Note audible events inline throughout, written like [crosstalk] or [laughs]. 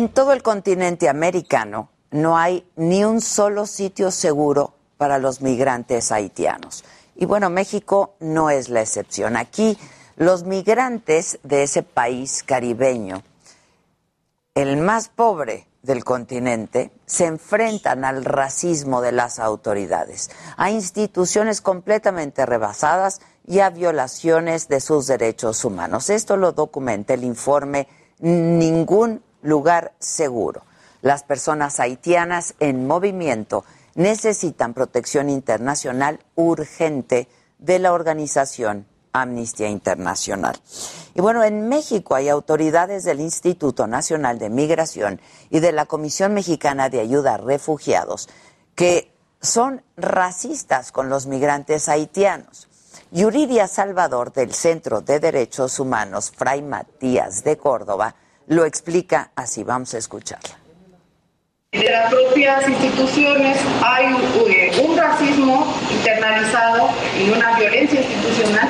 En todo el continente americano no hay ni un solo sitio seguro para los migrantes haitianos. Y bueno, México no es la excepción. Aquí los migrantes de ese país caribeño, el más pobre del continente, se enfrentan al racismo de las autoridades, a instituciones completamente rebasadas y a violaciones de sus derechos humanos. Esto lo documenta el informe Ningún lugar seguro. Las personas haitianas en movimiento necesitan protección internacional urgente de la organización Amnistía Internacional. Y bueno, en México hay autoridades del Instituto Nacional de Migración y de la Comisión Mexicana de Ayuda a Refugiados que son racistas con los migrantes haitianos. Yuridia Salvador del Centro de Derechos Humanos Fray Matías de Córdoba lo explica así. Vamos a escucharla. De las propias instituciones hay un racismo internalizado y una violencia institucional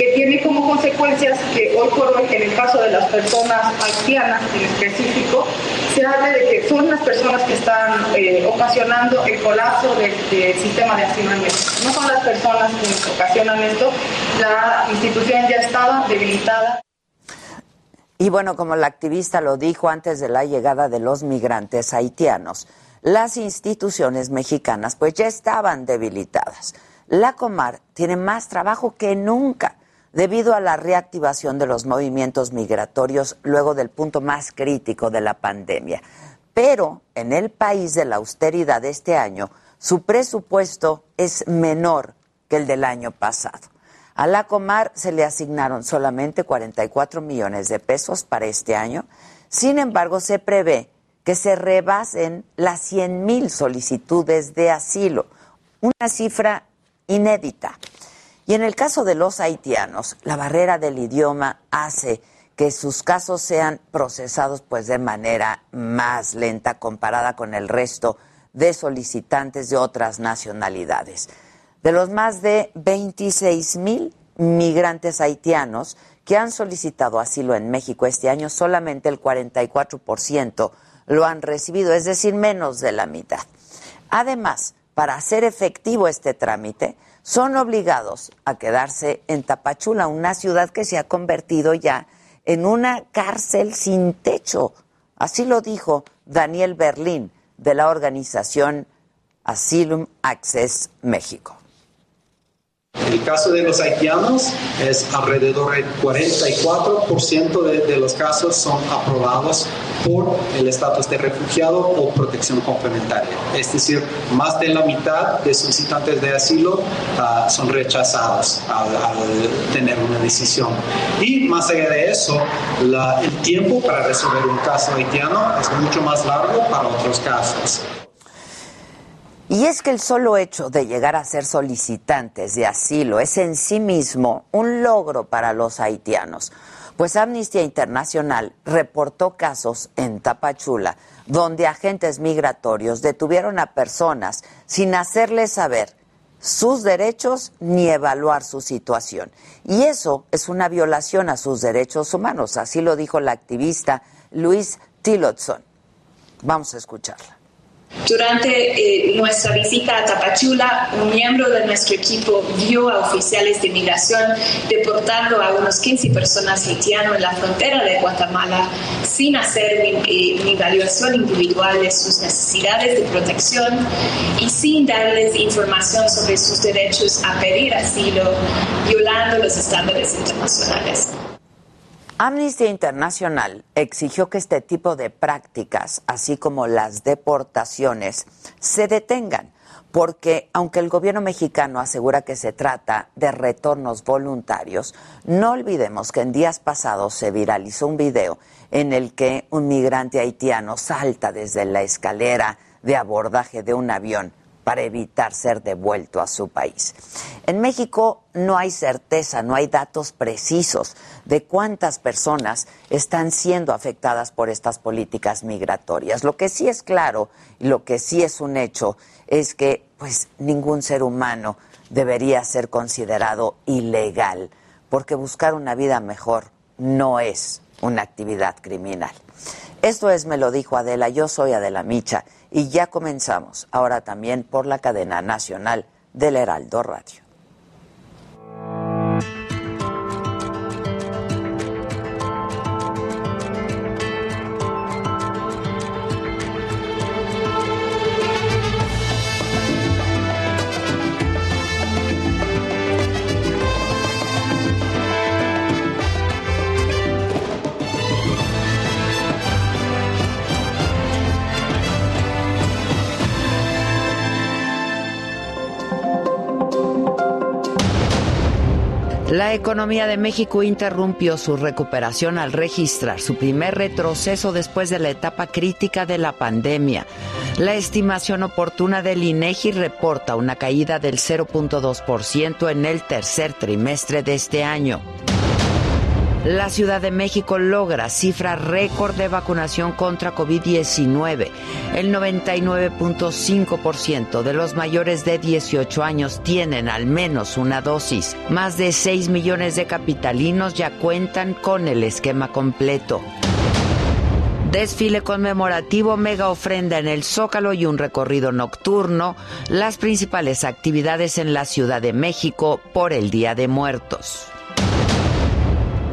que tiene como consecuencias que hoy por hoy, en el caso de las personas haitianas en específico, se habla de que son las personas que están eh, ocasionando el colapso del, sistema de asilo en México. No son las personas que ocasionan esto, la institución ya estaba debilitada. Y bueno, como la activista lo dijo antes de la llegada de los migrantes haitianos, las instituciones mexicanas pues ya estaban debilitadas. La Comar tiene más trabajo que nunca debido a la reactivación de los movimientos migratorios luego del punto más crítico de la pandemia. Pero en el país de la austeridad de este año, su presupuesto es menor que el del año pasado. A la Comar se le asignaron solamente 44 millones de pesos para este año. Sin embargo, se prevé que se rebasen las 100 mil solicitudes de asilo, una cifra inédita. Y en el caso de los haitianos, la barrera del idioma hace que sus casos sean procesados pues de manera más lenta comparada con el resto de solicitantes de otras nacionalidades. De los más de 26 mil migrantes haitianos que han solicitado asilo en México este año, solamente el 44% lo han recibido, es decir, menos de la mitad. Además, para hacer efectivo este trámite, son obligados a quedarse en Tapachula, una ciudad que se ha convertido ya en una cárcel sin techo. Así lo dijo Daniel Berlín de la organización Asylum Access México. El caso de los haitianos, es alrededor del 44% de, de, los casos son aprobados por el estatus de refugiado o protección complementaria. Es decir, más de la mitad de solicitantes de asilo uh, son rechazados al, tener una decisión. Y más allá de eso, el tiempo para resolver un caso haitiano es mucho más largo para otros casos. Y es que el solo hecho de llegar a ser solicitantes de asilo es en sí mismo un logro para los haitianos, pues Amnistía Internacional reportó casos en Tapachula donde agentes migratorios detuvieron a personas sin hacerles saber sus derechos ni evaluar su situación. Y eso es una violación a sus derechos humanos, así lo dijo la activista Luis Tillotson. Vamos a escucharla. Durante eh, nuestra visita a Tapachula, un miembro de nuestro equipo vio a oficiales de migración deportando a unos 15 personas haitianos en la frontera de Guatemala sin hacer una eh, evaluación individual de sus necesidades de protección y sin darles información sobre sus derechos a pedir asilo, violando los estándares internacionales. Amnistía Internacional exigió que este tipo de prácticas, así como las deportaciones, se detengan, porque aunque el gobierno mexicano asegura que se trata de retornos voluntarios, no olvidemos que en días pasados se viralizó un video en el que un migrante haitiano salta desde la escalera de abordaje de un avión para evitar ser devuelto a su país. En México no hay certeza, no hay datos precisos de cuántas personas están siendo afectadas por estas políticas migratorias. Lo que sí es claro y lo que sí es un hecho es que pues ningún ser humano debería ser considerado ilegal, porque buscar una vida mejor no es una actividad criminal. Esto es Me lo dijo Adela, yo soy Adela Micha y ya comenzamos, ahora también por la cadena nacional del Heraldo Radio. La economía de México interrumpió su recuperación al registrar su primer retroceso después de la etapa crítica de la pandemia. La estimación oportuna del INEGI reporta una caída del 0.2% en el tercer trimestre de este año. La Ciudad de México logra cifra récord de vacunación contra COVID-19. El 99.5% de los mayores de 18 años tienen al menos una dosis. Más de 6 millones de capitalinos ya cuentan con el esquema completo. Desfile conmemorativo, mega ofrenda en el Zócalo y un recorrido nocturno, las principales actividades en la Ciudad de México por el Día de Muertos.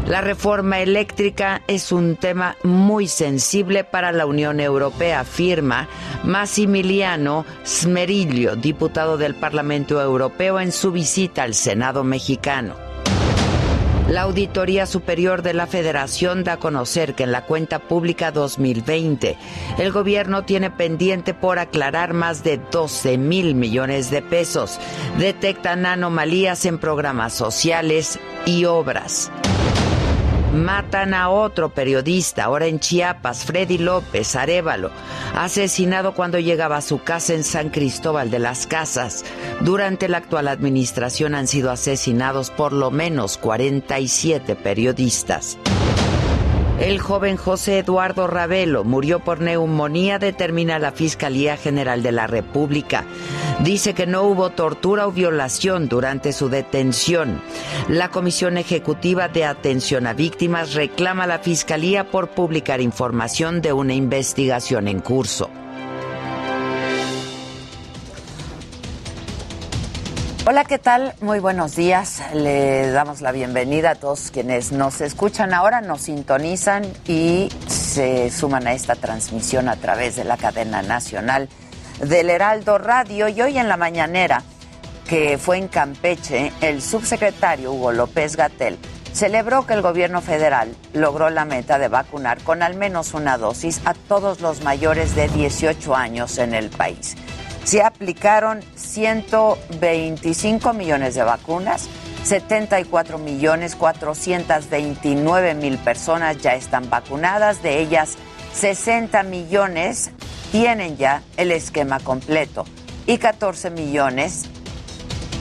La reforma eléctrica es un tema muy sensible para la Unión Europea, afirma Massimiliano Smeriglio, diputado del Parlamento Europeo en su visita al Senado mexicano. La Auditoría Superior de la Federación da a conocer que en la cuenta pública 2020 el gobierno tiene pendiente por aclarar más de 12 mil millones de pesos. Detectan anomalías en programas sociales y obras. Matan a otro periodista, ahora en Chiapas, Freddy López Arevalo, asesinado cuando llegaba a su casa en San Cristóbal de las Casas. Durante la actual administración han sido asesinados por lo menos 47 periodistas. El joven José Eduardo Ravelo murió por neumonía, determina la Fiscalía General de la República. Dice que no hubo tortura o violación durante su detención. La Comisión Ejecutiva de Atención a Víctimas reclama a la Fiscalía por publicar información de una investigación en curso. Hola, ¿qué tal? Muy buenos días. Le damos la bienvenida a todos quienes nos escuchan ahora, nos sintonizan y se suman a esta transmisión a través de la cadena nacional del Heraldo Radio. Y hoy en la mañanera, que fue en Campeche, el subsecretario Hugo López Gatel celebró que el gobierno federal logró la meta de vacunar con al menos una dosis a todos los mayores de 18 años en el país. Se aplicaron 125 millones de vacunas, 74 millones 429 mil personas ya están vacunadas, de ellas 60 millones tienen ya el esquema completo y 14 millones,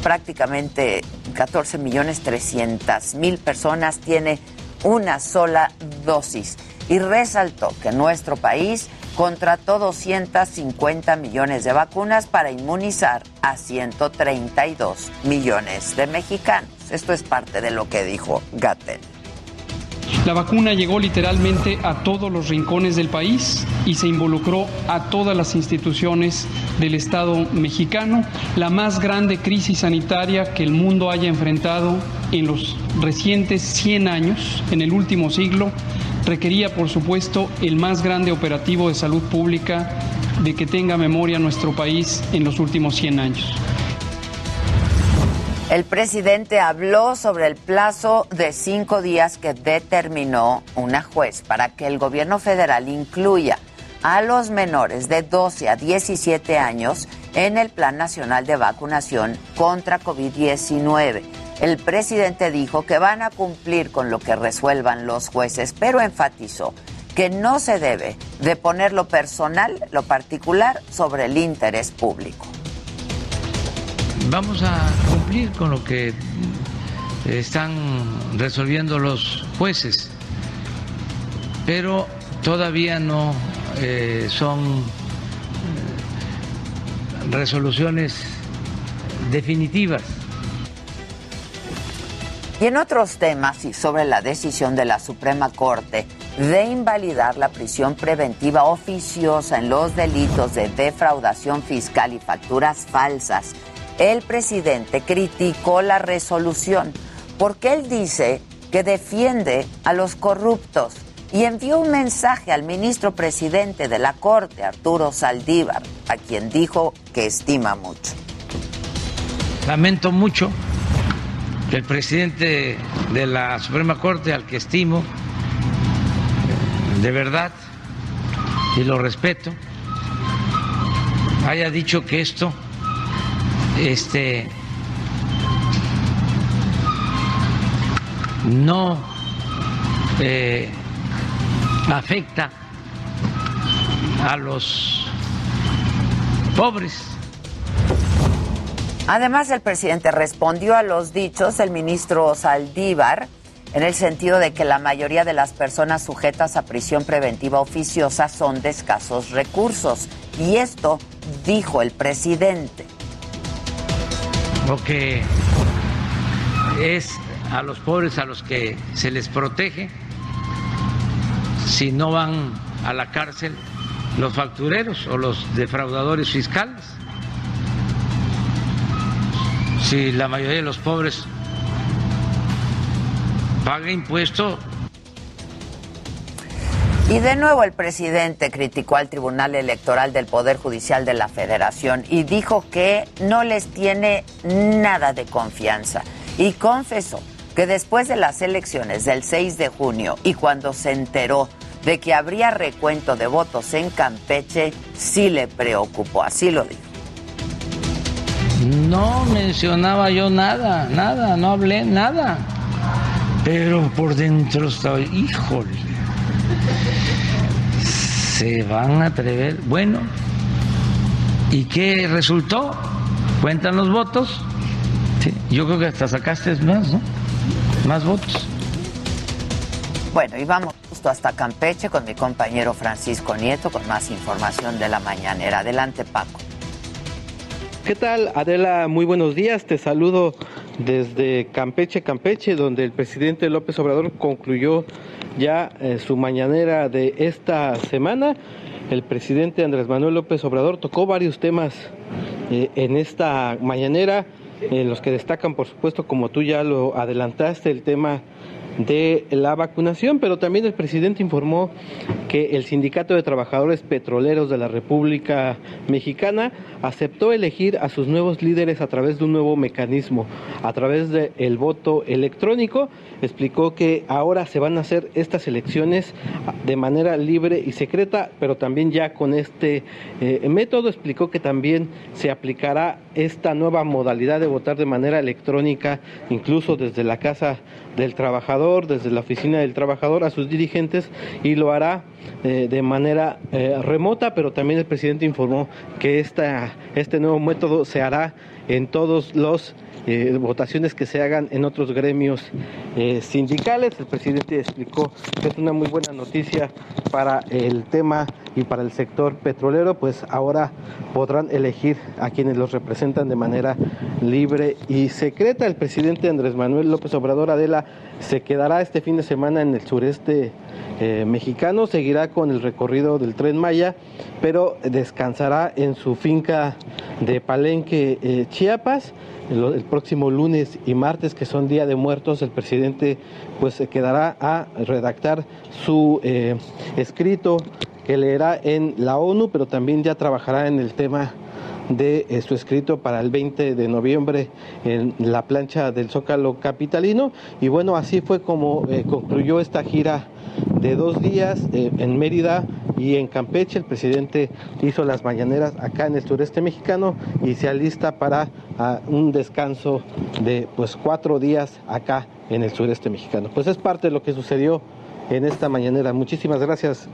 prácticamente 14 millones 300 mil personas tiene una sola dosis. Y resaltó que nuestro país contrató 250 millones de vacunas para inmunizar a 132 millones de mexicanos. Esto es parte de lo que dijo Gatel. La vacuna llegó literalmente a todos los rincones del país y se involucró a todas las instituciones del Estado mexicano, la más grande crisis sanitaria que el mundo haya enfrentado en los recientes 100 años, en el último siglo, requería, por supuesto, el más grande operativo de salud pública de que tenga memoria nuestro país en los últimos 100 años. El presidente habló sobre el plazo de cinco días que determinó una juez para que el gobierno federal incluya a los menores de 12 a 17 años en el Plan Nacional de Vacunación contra COVID-19. El presidente dijo que van a cumplir con lo que resuelvan los jueces, pero enfatizó que no se debe de poner lo personal, lo particular, sobre el interés público vamos a cumplir con lo que están resolviendo los jueces, pero todavía no eh, son eh, resoluciones definitivas. Y en otros temas y sobre la decisión de la Suprema Corte de invalidar la prisión preventiva oficiosa en los delitos de defraudación fiscal y facturas falsas el presidente criticó la resolución porque él dice que defiende a los corruptos y envió un mensaje al ministro presidente de la Corte, Arturo Saldívar, a quien dijo que estima mucho. Lamento mucho el presidente de la Suprema Corte, al que estimo, de verdad, y lo respeto, haya dicho que esto este no eh, afecta a los pobres. Además, el presidente respondió a los dichos del ministro Saldívar en el sentido de que la mayoría de las personas sujetas a prisión preventiva oficiosa son de escasos recursos. Y esto dijo el presidente que es a los pobres a los que se les protege si no van a la cárcel los factureros o los defraudadores fiscales. Si la mayoría de los pobres paga impuesto y de nuevo el presidente criticó al Tribunal Electoral del Poder Judicial de la Federación y dijo que no les tiene nada de confianza y confesó que después de las elecciones del 6 de junio y cuando se enteró de que habría recuento de votos en Campeche, sí le preocupó, así lo dijo. No mencionaba yo nada, nada, no hablé nada. Pero por dentro estaba, híjole se van a atrever. Bueno, ¿y qué resultó? Cuentan los votos. yo creo que hasta sacaste más, ¿no? Más votos. Bueno, y vamos justo hasta Campeche con mi compañero Francisco Nieto con más información de la mañanera. Adelante, Paco. ¿Qué tal, Adela? Muy buenos días. Te saludo desde Campeche, Campeche, donde el presidente López Obrador concluyó ya eh, su mañanera de esta semana. El presidente Andrés Manuel López Obrador tocó varios temas eh, en esta mañanera, en los que destacan, por supuesto, como tú ya lo adelantaste, el tema de la vacunación, pero también el presidente informó que el Sindicato de Trabajadores Petroleros de la República Mexicana aceptó elegir a sus nuevos líderes a través de un nuevo mecanismo, a través del voto electrónico. Explicó que ahora se van a hacer estas elecciones de manera libre y secreta, pero también ya con este eh, método. Explicó que también se aplicará esta nueva modalidad de votar de manera electrónica, incluso desde la casa del trabajador, desde la oficina del trabajador a sus dirigentes y lo hará eh, de manera eh, remota, pero también el presidente informó que esta, este nuevo método se hará en todos los eh, votaciones que se hagan en otros gremios eh, sindicales. El presidente explicó que es una muy buena noticia para el tema y para el sector petrolero, pues ahora podrán elegir a quienes los representan de manera libre y secreta. El presidente Andrés Manuel López Obrador Adela se quedará este fin de semana en el sureste eh, mexicano, seguirá con el recorrido del tren Maya, pero descansará en su finca de Palenque, Chiapas el, próximo lunes y martes, que son Día de Muertos, el presidente pues se quedará a redactar su eh, escrito que leerá en la ONU, pero también ya trabajará en el tema de eh, su escrito para el 20 de noviembre en la plancha del Zócalo Capitalino. Y bueno, así fue como eh, concluyó esta gira de dos días eh, en Mérida y en Campeche. El presidente hizo las mañaneras acá en el sureste mexicano y se alista para ah, un descanso de pues cuatro días acá en el sureste mexicano. Pues es parte de lo que sucedió en esta mañanera. Muchísimas gracias.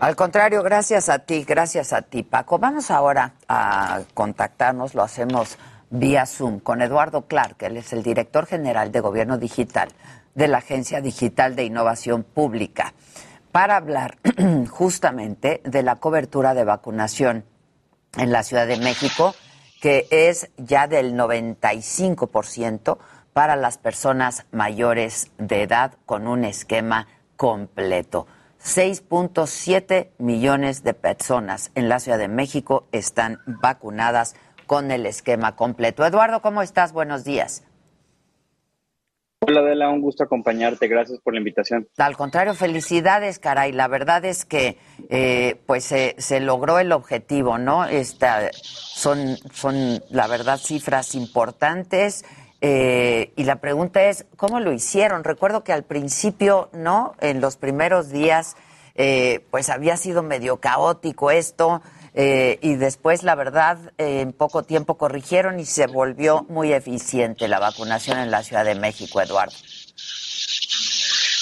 Al contrario, gracias a ti, gracias a ti, Paco. Vamos ahora a contactarnos, lo hacemos vía Zoom con Eduardo Clark, él es el director general de Gobierno Digital de la Agencia Digital de Innovación Pública, para hablar [clears throat] justamente de la cobertura de vacunación en la Ciudad de México, que es ya del 95% para las personas mayores de edad con un esquema completo. 6.7 millones de personas en la Ciudad de México están vacunadas con el esquema completo. Eduardo, ¿cómo estás? Buenos días. Hola Adela, un gusto acompañarte. Gracias por la invitación. Al contrario, felicidades, caray. La verdad es que eh, pues se logró el objetivo, ¿no? Esta, son, son, la verdad, cifras importantes. Eh, y la pregunta es, ¿cómo lo hicieron? Recuerdo que al principio, ¿no? En los primeros días, eh, pues había sido medio caótico esto. Eh, y después, la verdad, en poco tiempo corrigieron y se volvió muy eficiente la vacunación en la Ciudad de México, Eduardo.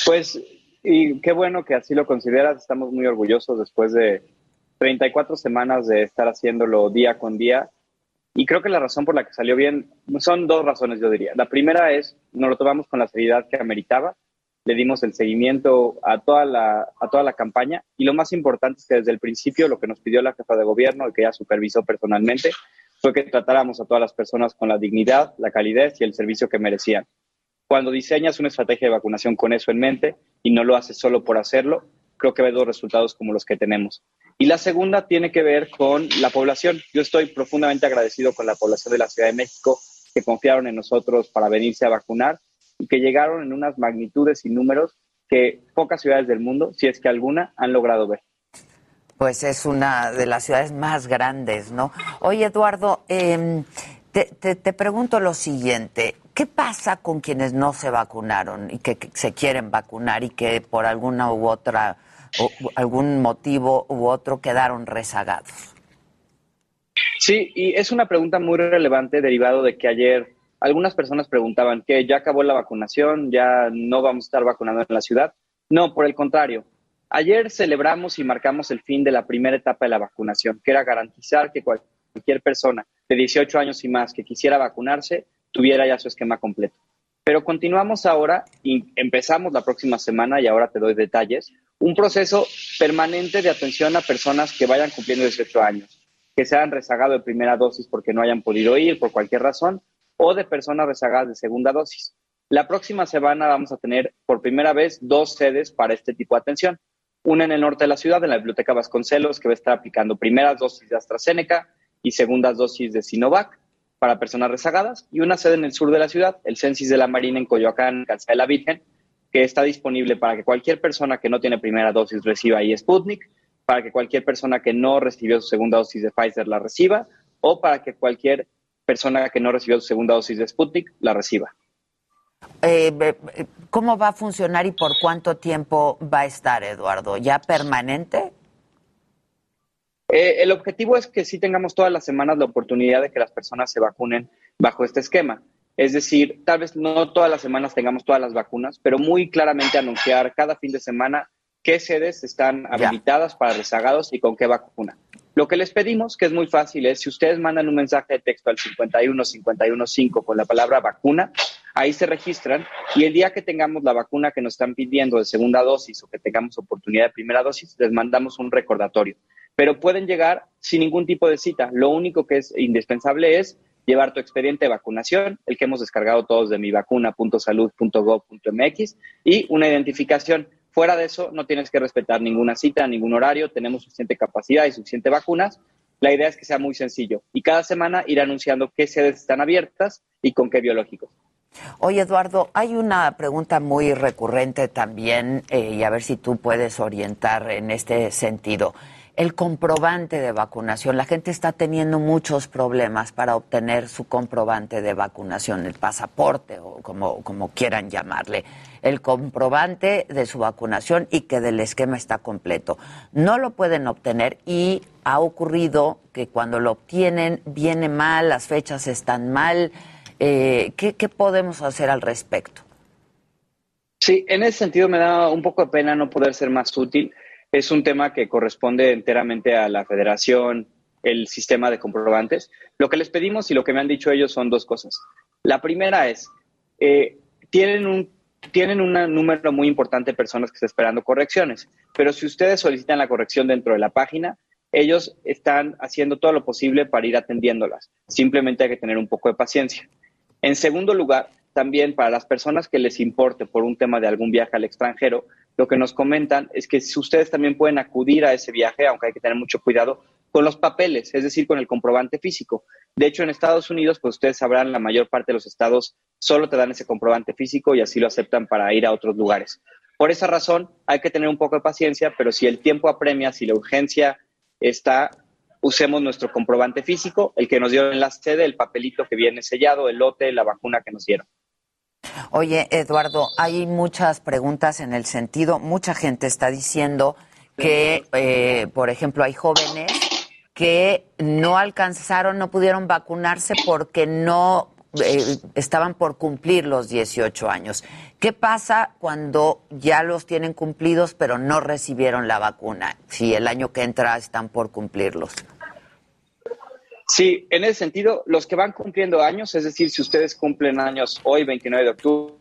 Pues, y qué bueno que así lo consideras. Estamos muy orgullosos después de 34 semanas de estar haciéndolo día con día y creo que la razón por la que salió bien son dos razones, yo diría. La primera es, nos lo tomamos con la seriedad que ameritaba, le dimos el seguimiento a toda la, a toda la campaña y lo más importante es que desde el principio lo que nos pidió la jefa de gobierno y que ella supervisó personalmente fue que tratáramos a todas las personas con la dignidad, la calidez y el servicio que merecían. Cuando diseñas una estrategia de vacunación con eso en mente y no lo haces solo por hacerlo, creo que ve dos resultados como los que tenemos. Y la segunda tiene que ver con la población. Yo estoy profundamente agradecido con la población de la Ciudad de México que confiaron en nosotros para venirse a vacunar y que llegaron en unas magnitudes y números que pocas ciudades del mundo, si es que alguna, han logrado ver. Pues es una de las ciudades más grandes, ¿no? Oye, Eduardo, em, te, te, pregunto lo siguiente. ¿Qué pasa con quienes no se vacunaron y que se quieren vacunar y que por alguna u otra o algún motivo u otro quedaron rezagados? Sí, y es una pregunta muy relevante derivado de que ayer algunas personas preguntaban que ya acabó la vacunación, ya no vamos a estar vacunando en la ciudad. No, por el contrario. Ayer celebramos y marcamos el fin de la primera etapa de la vacunación, que era garantizar que cualquier persona de 18 años y más que quisiera vacunarse tuviera ya su esquema completo. Pero continuamos ahora y empezamos la próxima semana y ahora te doy detalles, un proceso permanente de atención a personas que vayan cumpliendo 18 años, que se han rezagado de primera dosis porque no hayan podido ir por cualquier razón o de personas rezagadas de segunda dosis. La próxima semana vamos a tener por primera vez dos sedes para este tipo de atención. Una en el norte de la ciudad, en la Biblioteca Vasconcelos, que va a estar aplicando primeras dosis de AstraZeneca y segundas dosis de Sinovac para personas rezagadas, y una sede en el sur de la ciudad, el Censis de la Marina en Coyoacán, Calzada de la Virgen, que está disponible para que cualquier persona que no tiene primera dosis reciba ahí Sputnik, para que cualquier persona que no recibió su segunda dosis de Pfizer la reciba, o para que cualquier persona que no recibió su segunda dosis de Sputnik la reciba. Eh, ¿Cómo va a funcionar y por cuánto tiempo va a estar, Eduardo? ¿Ya permanente? Eh, el objetivo es que sí tengamos todas las semanas la oportunidad de que las personas se vacunen bajo este esquema. Es decir, tal vez no todas las semanas tengamos todas las vacunas, pero muy claramente anunciar cada fin de semana qué sedes están habilitadas para rezagados y con qué vacuna. Lo que les pedimos, que es muy fácil, es si ustedes mandan un mensaje de texto al 51515 con la palabra vacuna, ahí se registran y el día que tengamos la vacuna que nos están pidiendo de segunda dosis o que tengamos oportunidad de primera dosis, les mandamos un recordatorio. Pero pueden llegar sin ningún tipo de cita. Lo único que es indispensable es llevar tu expediente de vacunación, el que hemos descargado todos de mivacuna.salud.gov.mx y una identificación. Fuera de eso, no tienes que respetar ninguna cita, ningún horario, tenemos suficiente capacidad y suficiente vacunas. La idea es que sea muy sencillo y cada semana ir anunciando qué sedes están abiertas y con qué biológicos. Oye, Eduardo, hay una pregunta muy recurrente también, eh, y a ver si tú puedes orientar en este sentido. El comprobante de vacunación. La gente está teniendo muchos problemas para obtener su comprobante de vacunación, el pasaporte o como, quieran llamarle, el comprobante de su vacunación y que del esquema está completo. No lo pueden obtener y ha ocurrido que cuando lo obtienen viene mal, las fechas están mal. Eh, ¿qué, ¿Qué podemos hacer al respecto? Sí, en ese sentido me da un poco de pena no poder ser más útil es un tema que corresponde enteramente a la federación, el sistema de comprobantes. Lo que les pedimos y lo que me han dicho ellos son dos cosas. La primera es, eh, tienen tienen un número muy importante de personas que están esperando correcciones, pero si ustedes solicitan la corrección dentro de la página, ellos están haciendo todo lo posible para ir atendiéndolas. Simplemente hay que tener un poco de paciencia. En segundo lugar, también para las personas que les importe por un tema de algún viaje al extranjero, lo que nos comentan es que ustedes también pueden acudir a ese viaje, aunque hay que tener mucho cuidado, con los papeles, es decir, con el comprobante físico. De hecho, en Estados Unidos, pues ustedes sabrán, la mayor parte de los estados solo te dan ese comprobante físico y así lo aceptan para ir a otros lugares. Por esa razón, hay que tener un poco de paciencia, pero si el tiempo apremia, si la urgencia está, usemos nuestro comprobante físico, el que nos dio en la sede, el papelito que viene sellado, el lote, la vacuna que nos dieron. Oye, Eduardo, hay muchas preguntas en el sentido, mucha gente está diciendo que, eh, por ejemplo, hay jóvenes que no alcanzaron, no pudieron vacunarse porque no eh, estaban por cumplir los 18 años. ¿Qué pasa cuando ya los tienen cumplidos pero no recibieron la vacuna? Si el año que entra están por cumplirlos. Sí, en ese sentido, los que van cumpliendo años, es decir, si ustedes cumplen años hoy, 29 de octubre.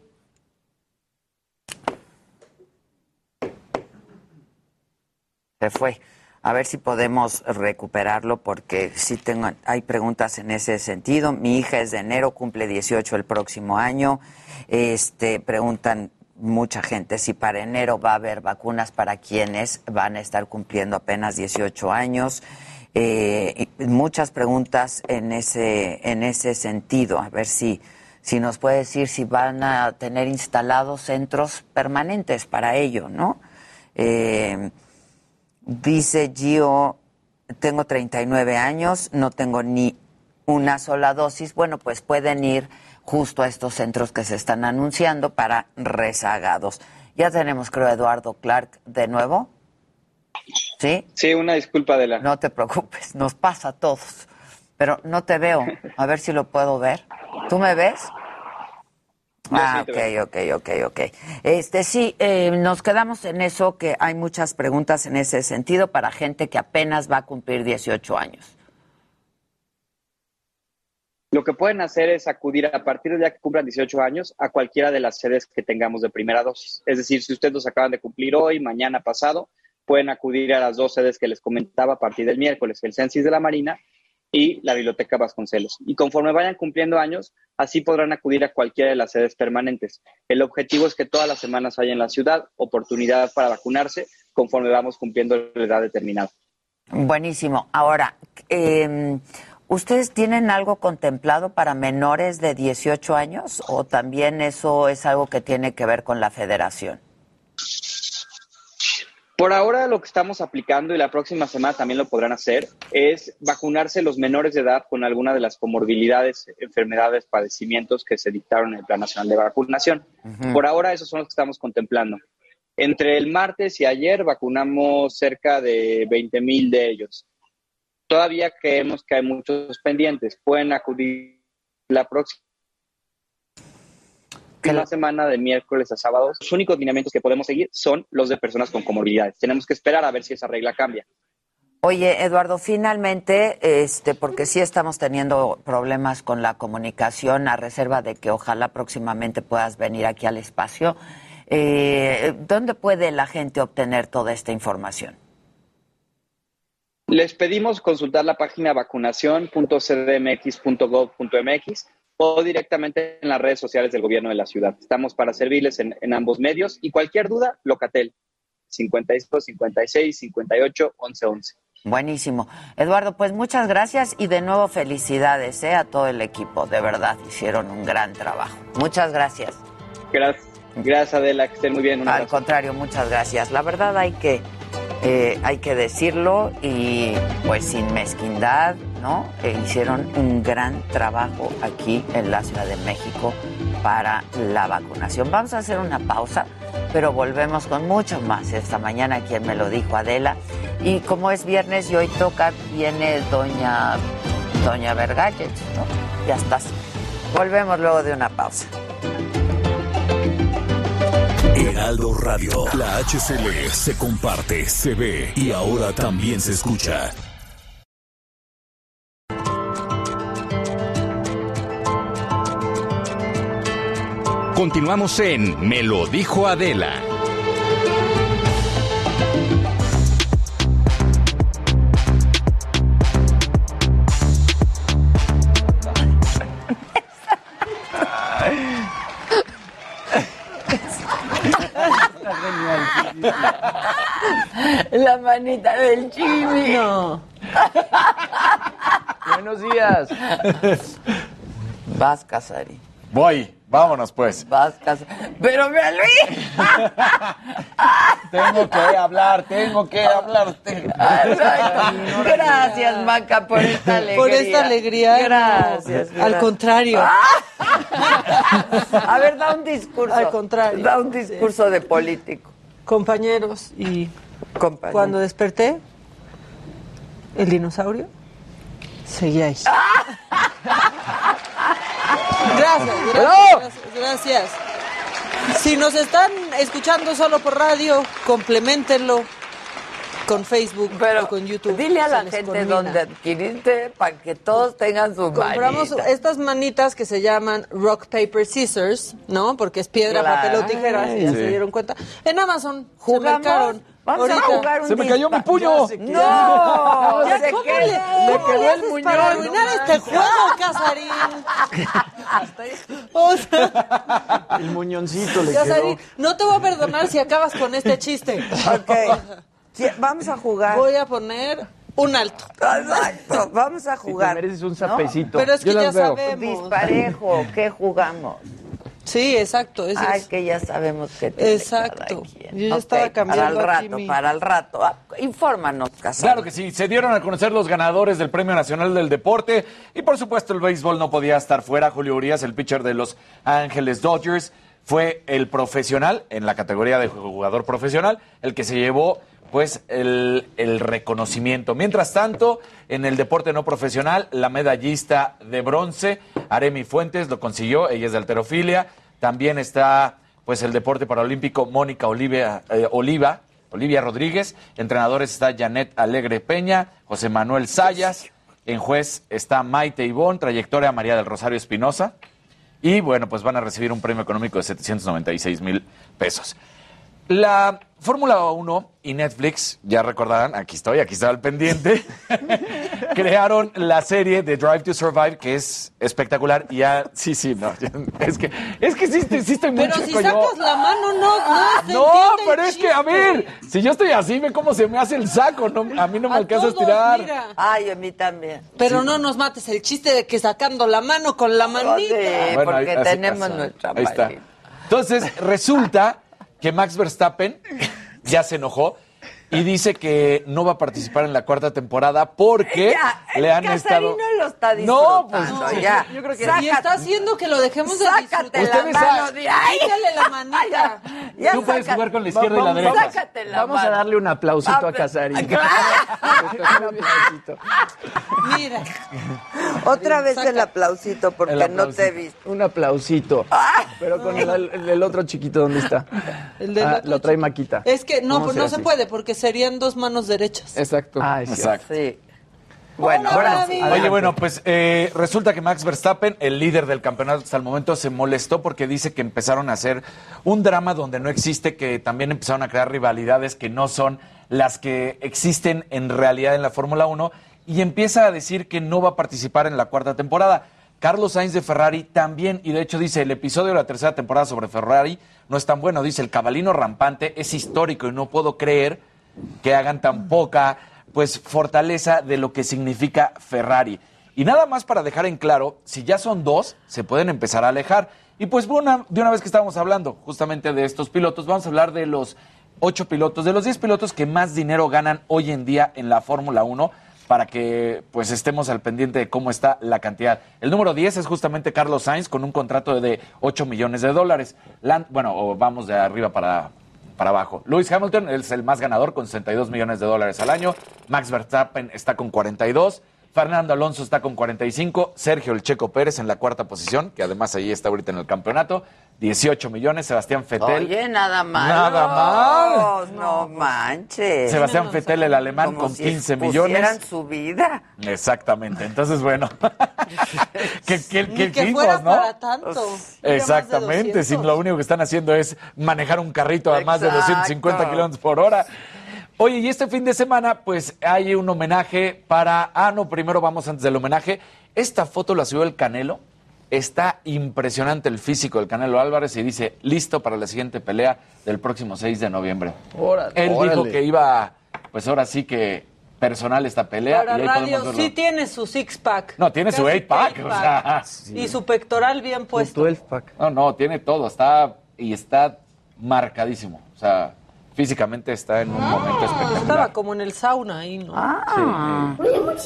Se fue. A ver si podemos recuperarlo porque sí tengo, hay preguntas en ese sentido. Mi hija es de enero, cumple 18 el próximo año. Este, preguntan mucha gente si para enero va a haber vacunas para quienes van a estar cumpliendo apenas 18 años. Eh, muchas preguntas en ese, en ese sentido. A ver si, si nos puede decir si van a tener instalados centros permanentes para ello, ¿no? Eh, dice Gio, tengo 39 años, no tengo ni una sola dosis. Bueno, pues pueden ir justo a estos centros que se están anunciando para rezagados. Ya tenemos, creo, Eduardo Clark de nuevo. ¿Sí? Sí, una disculpa de la. No te preocupes, nos pasa a todos. Pero no te veo. A ver si lo puedo ver. ¿Tú me ves? Ah, ok, ok, ok, ok. Este, sí, eh, nos quedamos en eso, que hay muchas preguntas en ese sentido para gente que apenas va a cumplir 18 años. Lo que pueden hacer es acudir a partir del día que cumplan 18 años a cualquiera de las sedes que tengamos de primera dosis. Es decir, si ustedes los acaban de cumplir hoy, mañana pasado, pueden acudir a las dos sedes que les comentaba a partir del miércoles, el Censis de la Marina y la Biblioteca Vasconcelos. Y conforme vayan cumpliendo años, así podrán acudir a cualquiera de las sedes permanentes. El objetivo es que todas las semanas haya en la ciudad oportunidad para vacunarse conforme vamos cumpliendo la edad determinada. Buenísimo. Ahora, em, ¿ustedes tienen algo contemplado para menores de 18 años o también eso es algo que tiene que ver con la federación? Por ahora lo que estamos aplicando y la próxima semana también lo podrán hacer es vacunarse los menores de edad con alguna de las comorbilidades, enfermedades, padecimientos que se dictaron en el Plan Nacional de Vacunación. Por ahora esos son los que estamos contemplando. Entre el martes y ayer vacunamos cerca de 20 mil de ellos. Todavía creemos que hay muchos pendientes. Pueden acudir la próxima que la semana de miércoles a sábados, los únicos lineamientos que podemos seguir son los de personas con comorbilidades. Tenemos que esperar a ver si esa regla cambia. Oye, Eduardo, finalmente, este, porque sí estamos teniendo problemas con la comunicación, a reserva de que ojalá próximamente puedas venir aquí al espacio, eh, ¿dónde puede la gente obtener toda esta información? Les pedimos consultar la página vacunación.cdmx.gov.mx o directamente en las redes sociales del gobierno de la ciudad. Estamos para servirles en, ambos medios y cualquier duda, Locatel 55 56 58 11 11. Buenísimo. Eduardo, pues muchas gracias y de nuevo felicidades ¿eh? a todo el equipo. De verdad, hicieron un gran trabajo. Muchas gracias. Gracias, gracias Adela, que estén muy bien. Al contrario, muchas gracias. La verdad hay que eh, hay que decirlo, y pues sin mezquindad, ¿no? Hicieron un gran trabajo aquí en la Ciudad de México para la vacunación. Vamos a hacer una pausa, pero volvemos con mucho más esta mañana, quien me lo dijo Adela. Y como es viernes y hoy toca, viene doña, doña ¿no? Ya estás. Volvemos luego de una pausa. Heraldo Radio. La HCL se comparte, se ve y ahora también se escucha. Continuamos en Me lo dijo Adela. [laughs] La manita del Jimmy. No. [laughs] Buenos días. Vas, Casari. Voy, vámonos pues. Vas, Casari. Pero me Luis. [laughs] Tengo que hablar, tengo que hablarte. Gracias, Maca, por esta alegría. Por esta alegría. no. Gracias. Al contrario. [laughs] A ver, da un discurso. Al contrario. Da un discurso de político. Compañeros, y Compañero. cuando desperté, el dinosaurio seguía ahí. [laughs] Gracias, gracias, gracias, gracias. Si nos están escuchando solo por radio, complementenlo con Facebook o con YouTube. Dile a la gente combina. dónde adquiriste para que todos tengan su Compramos manita. estas manitas que se llaman rock, paper, scissors, ¿no? Porque es piedra, Claro. papel o tijeras, ya Sí. se dieron cuenta. En Amazon se ¿Jugamos? marcaron. Vamos a jugar un Se me cayó mi puño. No, Ya, se ¿Cómo queda- le, le cómo quedó le el muñón, para no arruinar este juego, Casarín? O sea, El muñoncito le Casarín, quedó. no te voy a perdonar si acabas con este chiste. Ok. Sí, vamos a jugar. Voy a poner un alto. Exacto, vamos a Si te jugar. mereces un ¿no? zapecito. Pero es que Yo ya veo. sabemos. Disparejo, ¿qué jugamos? Sí, exacto. Ay, es. que ya sabemos que tiene Exacto. cada quien. Yo ya estaba cambiando Para el rato, mi- para el rato. Ah, infórmanos, Casado. Claro que sí, se dieron a conocer los ganadores del Premio Nacional del Deporte y por supuesto el béisbol no podía estar fuera. Julio Urias, el pitcher de Los Ángeles Dodgers, fue el profesional en la categoría de jugador profesional, el que se llevó pues el, el reconocimiento. Mientras tanto, en el deporte no profesional, la medallista de bronce, Aremi Fuentes, lo consiguió, ella es de alterofilia. También está pues el deporte paralímpico Mónica Olivia, eh, Oliva, Olivia Rodríguez. Entrenadores está Janet Alegre Peña, José Manuel Sayas. En juez está Maite Ivón, trayectoria María del Rosario Espinosa. Y bueno, pues van a recibir un premio económico de 796 mil pesos. La Fórmula 1 y Netflix, ya recordarán, aquí estoy, aquí estaba el pendiente, [laughs] crearon la serie de Drive to Survive, que es espectacular. Y ya, sí, sí, no, ya- es que, es que sí, sí estoy muy Pero si yo. sacas la mano, no, no No, entiende pero es que, a ver, si yo estoy así, ve cómo se me hace el saco, no, a mí no me A alcanza a estirar. mira. Ay, a mí también. Pero no nos mates el chiste de que sacando la mano con la manita. Sí, Bueno, porque ahí- tenemos pasa. nuestra Ahí está. Entonces, resulta que Max Verstappen [laughs] ya se enojó y dice que no va a participar en la cuarta temporada porque Ya, le han estado... no está No, pues, disfrutando, sí, ya. yo creo que- Sácate- Y está haciendo que lo dejemos de Sácate disfrutar. la mano de la manita. Ya Tú puedes saca- jugar con la izquierda y la Vamos- derecha. Sácate la Vamos a mano. darle un aplausito a Casarín. [laughs] Claro. un aplausito. Mira. Otra vez el aplausito porque El no aplausito. te he visto. Un aplausito. Pero con el, el- el otro chiquito, ¿dónde está? El del Ah, otro lo trae. Maquita. Es que no, ¿Cómo pues no se puede porque serían dos manos derechas. Exacto. Ah, es. Exacto. Sí. Bueno. Gaby. Oye, bueno, pues eh, resulta que Max Verstappen, el líder del campeonato hasta el momento, se molestó porque dice que empezaron a hacer un drama donde no existe, que también empezaron a crear rivalidades que no son las que existen en realidad en la Fórmula 1 y empieza a decir que no va a participar en la cuarta temporada. Carlos Sainz de Ferrari también, y de hecho dice, el episodio de la tercera temporada sobre Ferrari no es tan bueno, dice, el cabalino rampante es histórico y no puedo creer que hagan tan poca pues fortaleza de lo que significa Ferrari. Y nada más para dejar en claro, si ya son dos, se pueden empezar a alejar. Y pues de una vez que estábamos hablando justamente de estos pilotos, vamos a hablar de los ocho pilotos, de los 10 pilotos que más dinero ganan hoy en día en la Fórmula 1, para que pues estemos al pendiente de cómo está la cantidad. El número 10 es justamente Carlos Sainz con un contrato de 8 millones de dólares. Bueno, vamos de arriba para, para abajo. Lewis Hamilton es el más ganador con 62 millones de dólares al año. Max Verstappen está con 42. Fernando Alonso está con 45. Sergio El Checo Pérez en la cuarta posición, que además ahí está ahorita en el campeonato. 18 millones. Sebastián Fettel. Oye, nada mal. Nada mal. No, manches. Sebastián Fettel, el alemán, Como con si 15 expusieran millones. su vida. Exactamente. Entonces, bueno. [laughs] que, que, Ni que que fuera ¿no? para tanto. Pues, Exactamente, si 200. lo único que están haciendo es manejar un carrito a más de Exacto. 250 kilómetros por hora. Oye, y este fin de semana, pues hay un homenaje para. Ah, no, primero vamos antes del homenaje. Esta foto la subió el Canelo. Está impresionante el físico del Canelo Álvarez y dice: listo para la siguiente pelea del próximo 6 de noviembre. Órale. Él dijo Órale. que iba, pues ahora sí que personal esta pelea. Para y ahí radio sí tiene su six-pack. No, tiene su eight-pack, o sea, [laughs] Y su pectoral bien puesto. No, no, tiene todo, está y está marcadísimo. O sea, físicamente está en un momento espectacular. Estaba como en el sauna ahí, ¿no? Ah.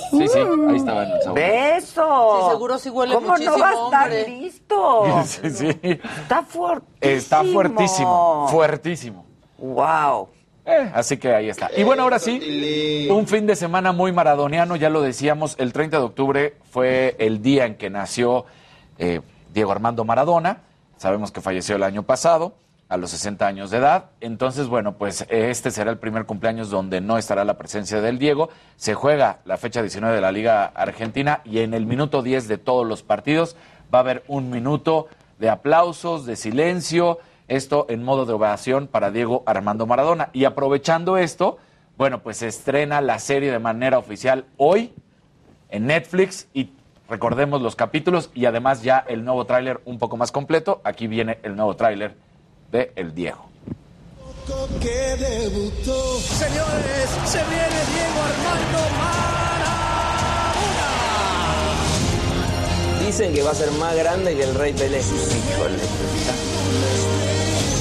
Sí, sí, ahí estaba en el sabor. Beso. Sí, seguro sí huele ¿Cómo muchísimo, no va a estar hombre. listo? [laughs] Sí, sí. Está fuertísimo. Está fuertísimo, fuertísimo. Wow. Eh, así que ahí está. Y bueno, ahora sí, un fin de semana muy maradoniano, ya lo decíamos, el 30 de octubre fue el día en que nació eh, Diego Armando Maradona. Sabemos que falleció el año pasado, a los 60 años de edad. Entonces, bueno, pues este será el primer cumpleaños donde no estará la presencia del Diego. Se juega la fecha 19 de la Liga Argentina y en el minuto 10 de todos los partidos va a haber un minuto de aplausos, de silencio, esto en modo de ovación para Diego Armando Maradona. Y aprovechando esto, bueno, pues se estrena la serie de manera oficial hoy en Netflix y recordemos los capítulos y además ya el nuevo tráiler un poco más completo. Aquí viene el nuevo tráiler de El Diego. que debutó. Señores, se viene Diego Armando Dicen que va a ser más grande que el Rey Pelé. Híjole.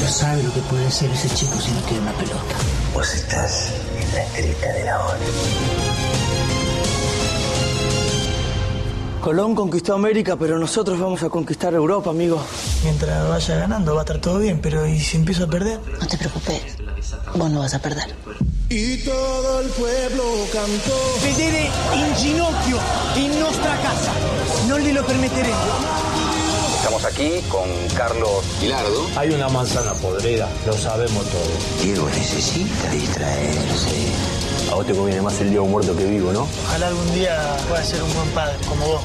No sabe lo que puede ser ese chico si no tiene una pelota. Vos estás en la estrella de la hora. Colón conquistó América, pero nosotros vamos a conquistar Europa, amigo. Mientras vaya ganando va a estar todo bien, pero ¿y si empiezo a perder? No te preocupes, vos no vas a perder. Y todo el pueblo cantó. Vedere in ginocchio in nostra casa. No le lo permitiré. Estamos aquí con Carlos Pilardo. Hay una manzana podrida, lo sabemos todos. Diego necesita distraerse. A vos te conviene más el Diego muerto que vivo, ¿no? Ojalá algún día pueda ser un buen padre, como vos.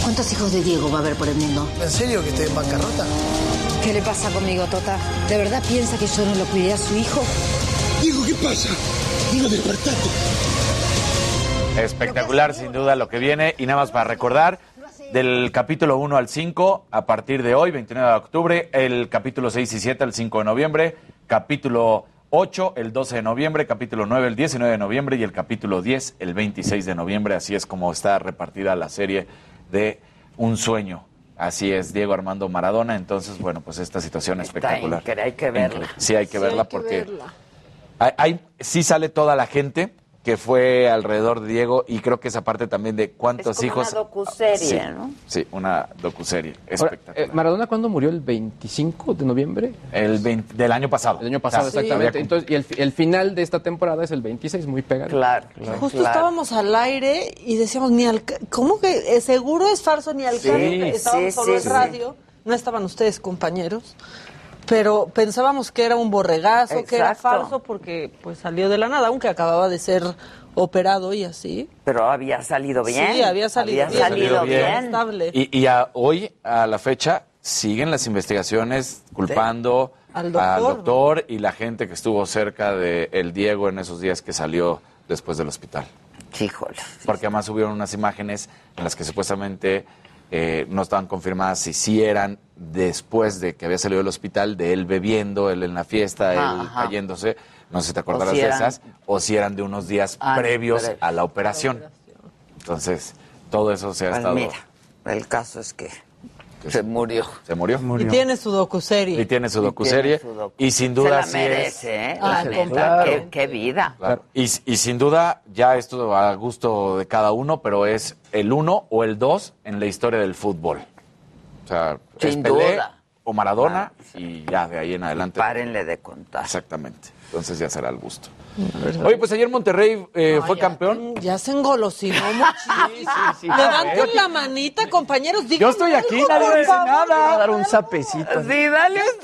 ¿Cuántos hijos de Diego va a haber por el mundo? ¿En serio que estoy en bancarrota? ¿Qué le pasa conmigo, Tota? ¿De verdad piensa que yo no lo cuidé a su hijo? Diego, ¿qué pasa? Diego, despertate. Espectacular, sin duda, lo que viene. Y nada más para recordar, del capítulo 1 al 5, a partir de hoy, 29 de octubre, el capítulo 6 y 7 el 5 de noviembre, capítulo 8 el 12 de noviembre, capítulo 9 el 19 de noviembre y el capítulo 10 el 26 de noviembre. Así es como está repartida la serie de Un Sueño. Así es, Diego Armando Maradona. Entonces, bueno, pues esta situación espectacular. increíble, hay que verla. Sí, hay que Sí, verla hay que porque verla. hay, hay- sí sale toda la gente que fue alrededor de Diego y creo que esa parte también de cuántos Es como hijos. una docuserie, sí, ¿no? Sí, una docuserie Ahora, espectacular. eh, ¿Maradona cuándo murió? ¿El 25 de noviembre? El 20 del año pasado. El año pasado, Ah, exactamente. Entonces, y el, el final de esta temporada es el 26, muy pegado. Claro. Justo estábamos al aire y decíamos, ni alca- ¿cómo que eh, seguro es falso ni alcanza? Sí, estábamos sí, solo sí, en sí. radio, no estaban ustedes compañeros, pero pensábamos que era un borregazo, que era falso porque pues salió de la nada, aunque acababa de ser operado y así. Pero había salido bien. Sí, había salido Había bien. salido bien. Estable. Y, y a- hoy, a la fecha, siguen las investigaciones culpando Al doctor y la gente que estuvo cerca de el Diego en esos días que salió después del hospital. Híjole. Porque además subieron unas imágenes en las que supuestamente eh, no estaban confirmadas si sí eran después de que había salido del hospital, de él bebiendo, él en la fiesta, él Ajá. cayéndose, no sé si te acordarás si de esas, o si eran de unos días Ah, previos pre- a la operación. Entonces, todo eso se ha Pues estado... mira, el caso es que que Se murió. Se murió. Y tiene su docuserie. Y tiene su docuserie. Y sin duda Se sí la es- merece, ¿eh? La neta, claro. qué, qué vida. Claro. Y, y sin duda, ya esto a gusto de cada uno, pero es el uno o el dos en la historia del fútbol. O sea, es Sin Pelé duda. o Maradona y ya de ahí en adelante. Párenle de contar. Exactamente. Entonces ya será el gusto. Oye, pues ayer Monterrey eh, fue campeón. Ya se engolosinó [laughs] muchísimo. sí. Levanten la manita, compañeros. Yo estoy aquí, díganme nadie algo, dice nada. Voy a dar un sapecito. Sí, dale un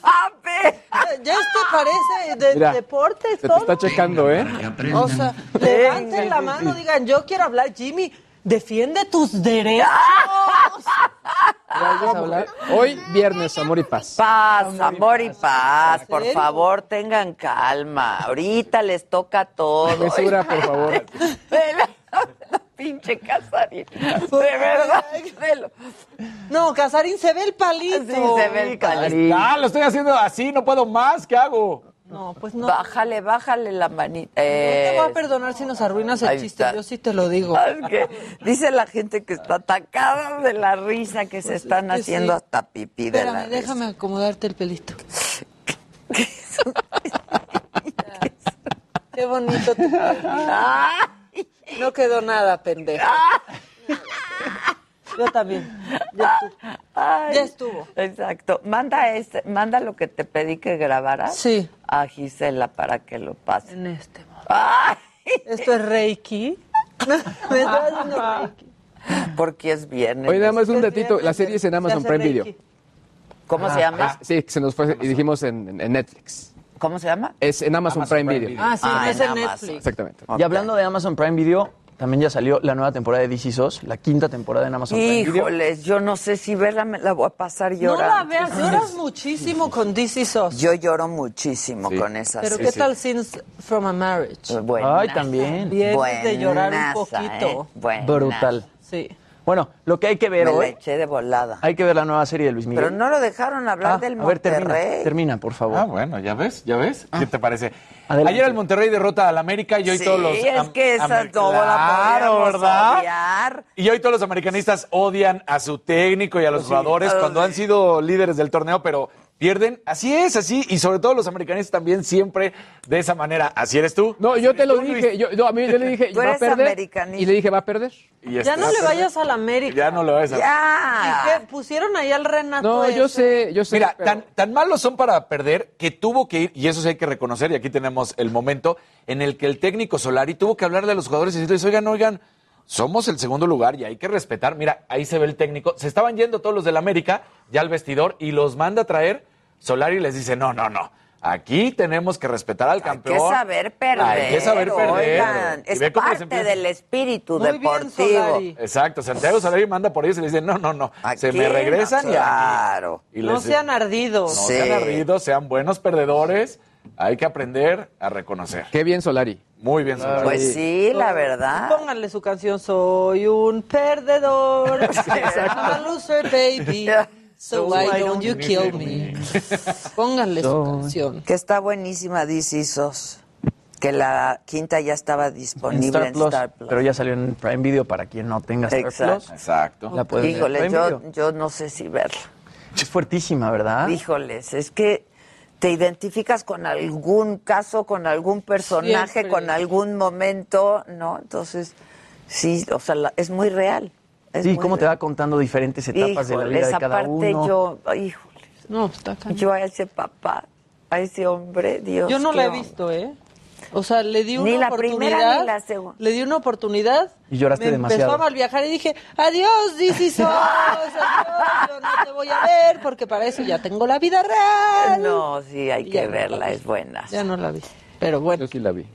zape. Ya esto parece de Mira, deportes, Se te está checando, ¿eh? O sea, levanten la mano, digan, yo quiero hablar, Jimmy, defiende tus derechos. [laughs] Vamos a hablar. Hoy, viernes, amor y paz. Paz, amor y paz. Por serio? favor, tengan calma. Ahorita les toca todo. Mesura, por favor. [laughs] La pinche Casarín. De verdad. No, Casarín se ve el palito. Sí, se ve el palito. Ah, lo estoy haciendo así, no puedo más. ¿Qué hago? No, pues no. Bájale, bájale la manita. No te voy a Eh, perdonar si nos arruinas el chiste, está. yo sí te lo digo. es que dice la gente que está atacada de la risa que se están que haciendo sí. hasta pipí de la risa. déjame acomodarte el pelito. [laughs] [laughs] Qué bonito te No quedó nada, pendejo. Yo también. Ya estuvo. Ay, Ya estuvo. Exacto. Manda este, manda lo que te pedí que grabaras. Sí. A Gisela para que lo pase. En este momento. Ay, ¿Esto es Reiki? [laughs] Me está haciendo Reiki. porque es viernes. Oye, nada más un datito. La serie es en Amazon Prime Video. ¿Cómo se llama? Ah, sí, que se nos fue y dijimos en, Netflix. ¿Cómo se llama? Es en Amazon, Amazon Prime, Prime Video. Video. Ah, sí, Ah, no es en. Netflix. Exactamente. Y hablando de Amazon Prime Video, también ya salió la nueva temporada de DC SOS, la quinta temporada en Amazon. Híjoles, yo no sé si verla, me la voy a pasar No llorando. la veas, lloras muchísimo con DC Sos. Yo lloro muchísimo Sí. con esa Pero serie. ¿qué tal Scenes from a Marriage? Buenaza. Ay, también. Vienes de llorar un Buenaza, poquito. ¿eh? Brutal. Sí. Bueno, lo que hay que ver Me la eché de volada. hay que ver la nueva serie de Luis Miguel. Pero no lo dejaron hablar Ah, del a ver, termina, Monterrey. termina, por favor. Ah, bueno, ya ves, ya ves. ¿Qué te parece? Adelante. Ayer el Monterrey derrota al América y hoy Sí, todos los. es que esa no Claro, ¿verdad? Y hoy todos los americanistas odian a su técnico y a los jugadores cuando han sido líderes del torneo, pero pierden. Así es, así. Y sobre todo los americanistas también siempre de esa manera. Así eres tú. No, yo te lo dije. Yo, no, a mí yo le dije, [laughs] Tú va a eres perder. americanista. Y le dije, va a perder. Y Ya este- no le vayas a la América. Ya no lo ves. a- Ya. ¿Y qué? Pusieron ahí al Renato. No, yo sé, yo sé. Mira, pero- tan, tan malos son para perder que tuvo que ir, y eso sí hay que reconocer, y aquí tenemos el momento en el que el técnico Solari tuvo que hablarle a los jugadores y decirles, oigan, oigan, somos el segundo lugar y hay que respetar. Mira, ahí se ve el técnico. Se estaban yendo todos los del América ya al vestidor y los manda a traer. Solari les dice, no, no, no. Aquí tenemos que respetar al Hay campeón. que saber perder. Hay que saber perder. oigan. Y es parte del espíritu Muy bien, deportivo. Solari. Exacto, Santiago Solari manda por ellos y le dice, no, no, no, Aquí se me regresan no, y claro. Y No les- sean ardidos. no Sí. sean ardidos, sean buenos perdedores. Hay que aprender a reconocer. Qué bien, Solari. Muy bien, Solari. Pues sí, la verdad. Pónganle su canción Soy un perdedor. I'm a loser, baby. [laughs] So why don't you kill me? [laughs] Pónganle su canción. Que está buenísima, DC SOS. Que la quinta ya estaba en disponible Star en Plus, Star Plus. pero ya salió en Prime Video para quien no tenga Star Exacto. Plus. Exacto. La pueden ver en Híjole, yo, yo no sé si verla. Es fuertísima, ¿verdad? Híjoles, es que te identificas con algún caso, con algún personaje, Siempre. con algún momento, ¿no? Entonces, sí, o sea, la- es muy real. Es Sí, muy cómo te va contando diferentes etapas de la vida de cada parte uno. yo, híjole, No, está cañón. yo a ese papá, a ese hombre, Dios. Yo no qué la he hombre. vií ¿eh? O sea, le di una Ni la oportunidad. primera ni la segunda. Le di una oportunidad. Y lloraste me demasiado. Empezó a mal viajar y dije, adiós, DC Sos, adiós, yo no te voy a ver porque para eso ya tengo la vida real. No, sí, hay Y que verla, es buena. Ya no la vi. Pero bueno. Yo sí la vi.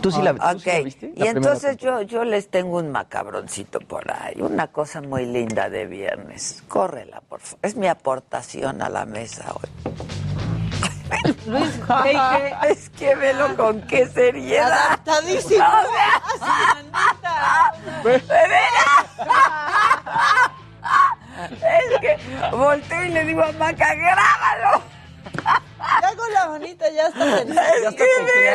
¿Tú sí la, tú Ok, sí la viste? y La primera entonces yo, yo les tengo un macabroncito por ahí, una cosa muy linda de viernes. Córrela, por favor. Es mi aportación a la mesa hoy. [laughs] Luis. Es que velo con qué seriedad. Adaptadísimo. [laughs] O sea. [laughs] Es que volteo y le digo a Maca, grábalo. Ya con la manita ya está [laughs] pensando. Es que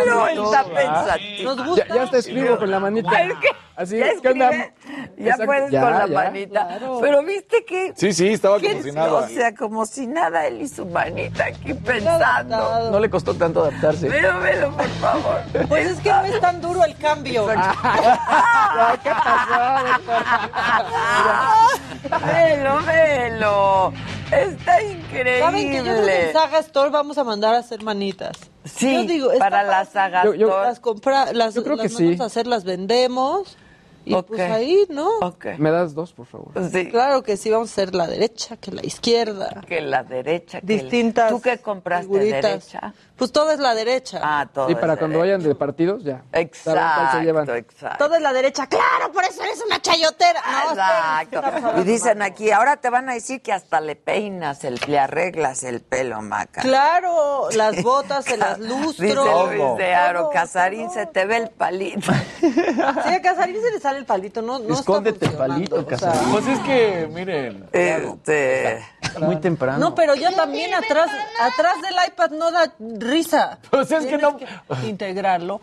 velo, está pensativo. Nos gusta. Ya, ya está escribo con la manita. Es que Así, ya puedes Ya, con la ya. manita. Pero viste que. Sí, sí, estaba como si nada. O sea, como si nada, él y su manita aquí pensando. No le costó tanto adaptarse. Velo, velo, por favor. Pues es que no es tan duro el cambio. ¿Qué [laughs] Velo, velo. Está increíble. ¿Saben que yo creo que en Saga Store vamos a mandar a hacer manitas? Sí, Yo digo, para la fácil. Saga Yo- yo- Store. Las compra, las, Yo creo las que sí. a hacer, las vendemos. Y pues ahí, ¿no? Ok. ¿Me das dos, por favor? Sí. Claro que sí, vamos a hacer la derecha, que la izquierda. Que la derecha. que el- Distintas. ¿Tú qué compraste? figuritas. ¿Derecha? Pues todo es la derecha. Ah, todo. Y para es cuando vayan de partidos, ya. Se llevan. Exacto, exacto. Todo es la derecha. Claro, por eso eres una chayotera. No, Exacto. Y dicen aquí, ahora te van a decir que hasta le peinas, el, le arreglas el pelo, Maca. Claro, las botas se las lustro. Dice Luis de Aro, Casarín, se te ve el palito. [laughs] Sí, a Casarín se le sale el palito, no, no Escóndete, está funcionando, palito, o sea, Casarín. Pues es que, miren. Este, Muy temprano. No, pero yo también atrás, atrás del iPad no da risa. Pues es que no- que integrarlo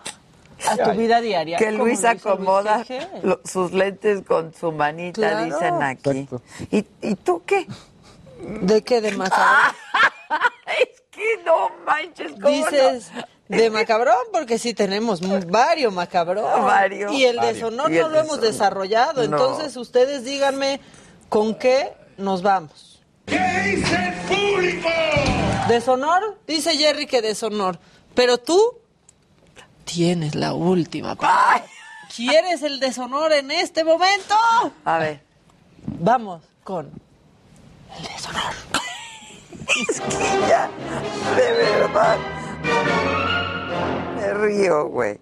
a tu vida diaria. que Luis acomoda Luis G.G.. lo- sus lentes con su manita, Claro. dicen aquí. ¿Y, ¿Y tú qué? ¿De qué? ¿De macabrón? [laughs] es que no manches, ¿cómo Dices de macabrón, porque sí tenemos varios macabrón. [laughs] Varios. Y el de Varios. Sonor Y el no lo hemos desarrollado. No. Entonces, ustedes díganme con qué nos vamos. ¿Qué dice el público? ¿De Sonor? Dice Jerry que de Sonor. Pero tú tienes la última [laughs] palabra. ¿Quieres el deshonor en este momento? A ver. Vamos con el deshonor. [laughs] Es que ya, de verdad. Me río, güey.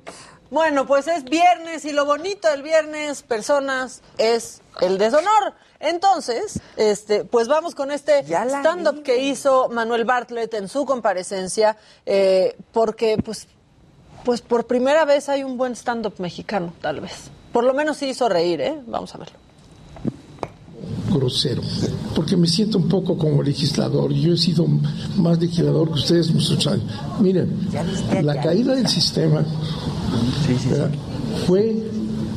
Bueno, pues es viernes y lo bonito del viernes, personas, es el deshonor. Entonces, este, pues vamos con este stand-up que hizo Manuel Bartlett en su comparecencia, eh, porque pues, pues por primera vez hay un buen stand-up mexicano, tal vez. Por lo menos sí hizo reír, ¿eh? Vamos a verlo. Grosero, porque me siento un poco como legislador. Yo he sido más legislador que ustedes muchos años. Miren, la caída del sistema ¿verdad? fue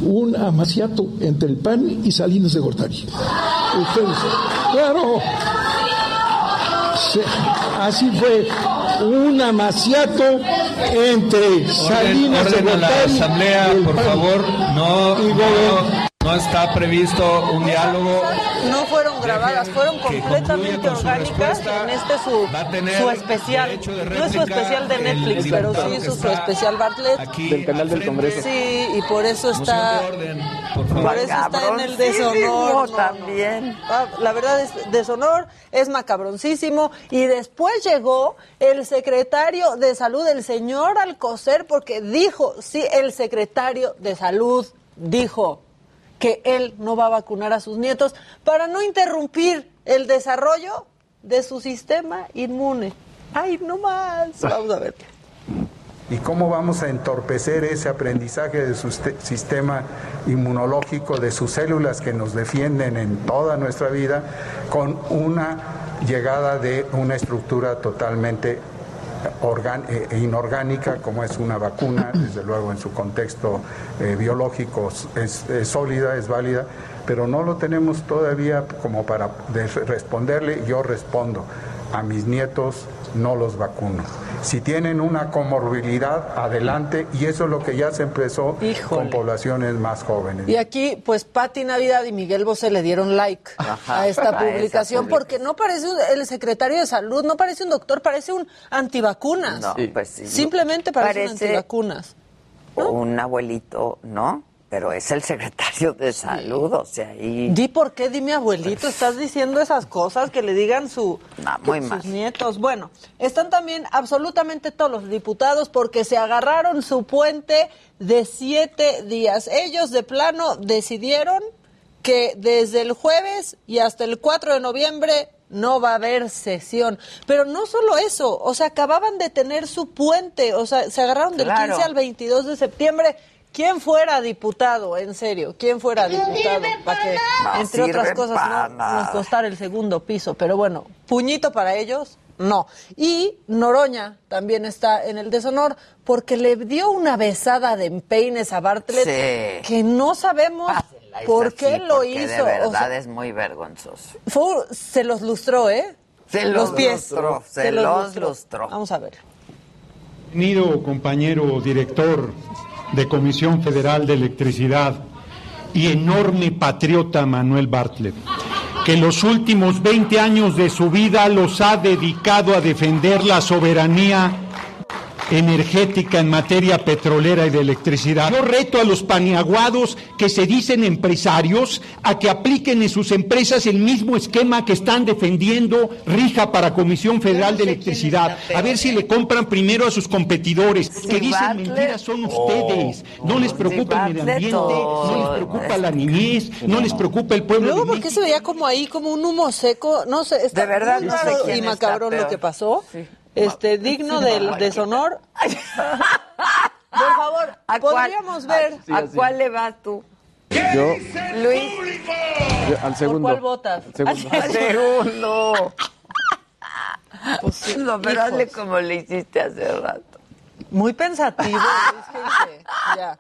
un amaciato entre el PAN y Salinas de Gortari. Ustedes, claro, Sí, así fue un amaciato entre Salinas de a la Gortari asamblea, y el por PAN. favor. No, Y no, no está previsto un diálogo. No fueron grabadas, fueron que completamente concluya con su orgánicas respuesta. en este su, Va a tener su especial. de No es su especial de Netflix, pero sí hizo su especial Bartlett. aquí Del canal al del. Congreso. Sí, y por eso está... Orden, por favor. Por eso está en el deshonor. No, también. Ah, La verdad es deshonor, es macabroncísimo. Y después llegó el secretario de salud, el señor Alcocer, porque dijo, sí, el secretario de salud dijo que él no va a vacunar a sus nietos para no interrumpir el desarrollo de su sistema inmune. Ay, no más. [laughs] Vamos a ver. ¿Y cómo vamos a entorpecer ese aprendizaje de su sistema inmunológico, de sus células que nos defienden en toda nuestra vida, con una llegada de una estructura totalmente inorgánica como es una vacuna, [coughs] desde luego en su contexto eh, biológico es, es sólida, es válida, pero no lo tenemos todavía como para de- responderle, yo respondo, a mis nietos no los vacuno. Si tienen una comorbilidad, adelante, y eso es lo que ya se empezó con poblaciones más jóvenes. Y aquí, pues, Pati Navidad y Miguel Bosé le dieron like Ajá, a esta publicación porque no parece un- el secretario de salud, no parece un doctor, parece un antivacunas. No, pues sí. Simplemente parece, un Parece- antivacunas. Un abuelito, ¿no? Pero es el secretario de salud, o sea, ahí... Di por qué, di mi abuelito, estás diciendo esas cosas que le digan su, muy sus mal. nietos. Bueno, están también absolutamente todos los diputados porque se agarraron su puente de siete días. Ellos de plano decidieron que desde el jueves y hasta el 4 de noviembre no va a haber sesión. Pero no solo eso, o sea, acababan de tener su puente, o sea, se agarraron del Claro. 15 al 22 de septiembre. ¿Quién fuera diputado, en serio? ¿Quién fuera diputado? Para que, entre otras sirve cosas, no nos costara el segundo piso. Pero bueno, puñito para ellos, no. Y Noroña también está en el deshonor porque le dio una besada de empeines a Bartlett Sí. que no sabemos Eso ¿Por sí, qué lo porque hizo? De O verdad sea, es muy vergonzoso. fue- se los lustró, ¿eh? Se los los pies. lustró, se los lustró. Vamos a ver. Bienvenido, compañero director de Comisión Federal de Electricidad y enorme patriota Manuel Bartlett, que los últimos 20 años de su vida los ha dedicado a defender la soberanía energética en materia petrolera y de electricidad. Yo reto a los paniaguados que se dicen empresarios a que apliquen en sus empresas el mismo esquema que están defendiendo rija para Comisión Federal de Electricidad. A ver si le compran primero a sus competidores, que dicen Bartlett. mentiras son ustedes. No les preocupa el medio ambiente, no les preocupa la niñez, no les preocupa el pueblo Luego, de ¿por qué se veía como ahí, como un humo seco? No sé, está De verdad, muy no sé raro y macabrón lo que pasó. Este, digno del deshonor. Por favor, ¿A cuál- podríamos ver. ¿A cuál le vas tú? Yo, Luis. yo al segundo. cuál votas? Al segundo. Al segundo. Pues no, pero hazle como le hiciste hace rato. Muy pensativo. [laughs] Luis, ¿qué dice? Ya.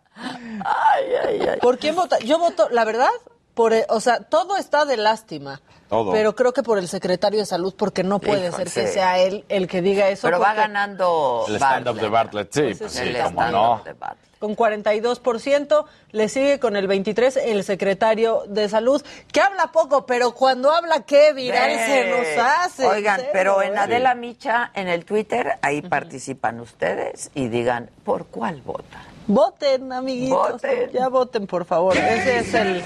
Ay, ay, ay. ¿Por quién vota? Yo voto, la verdad, por, el- o sea, todo está de lástima. Todo. Pero creo que por el secretario de salud, porque no puede ser que sí. sea él el que diga eso. Pero va porque ganando El stand-up de Bartlett, sí, pues sí, el cómo stand-up no. Con 42%, le sigue con el 23% el secretario de salud, que habla poco, pero cuando habla, qué viral se nos hace. Oigan, serio, pero en ¿eh? Adela Micha, en el Twitter, ahí participan ustedes y digan por cuál votan. Voten, amiguitos. Voten. Ya voten, por favor. Ese es el,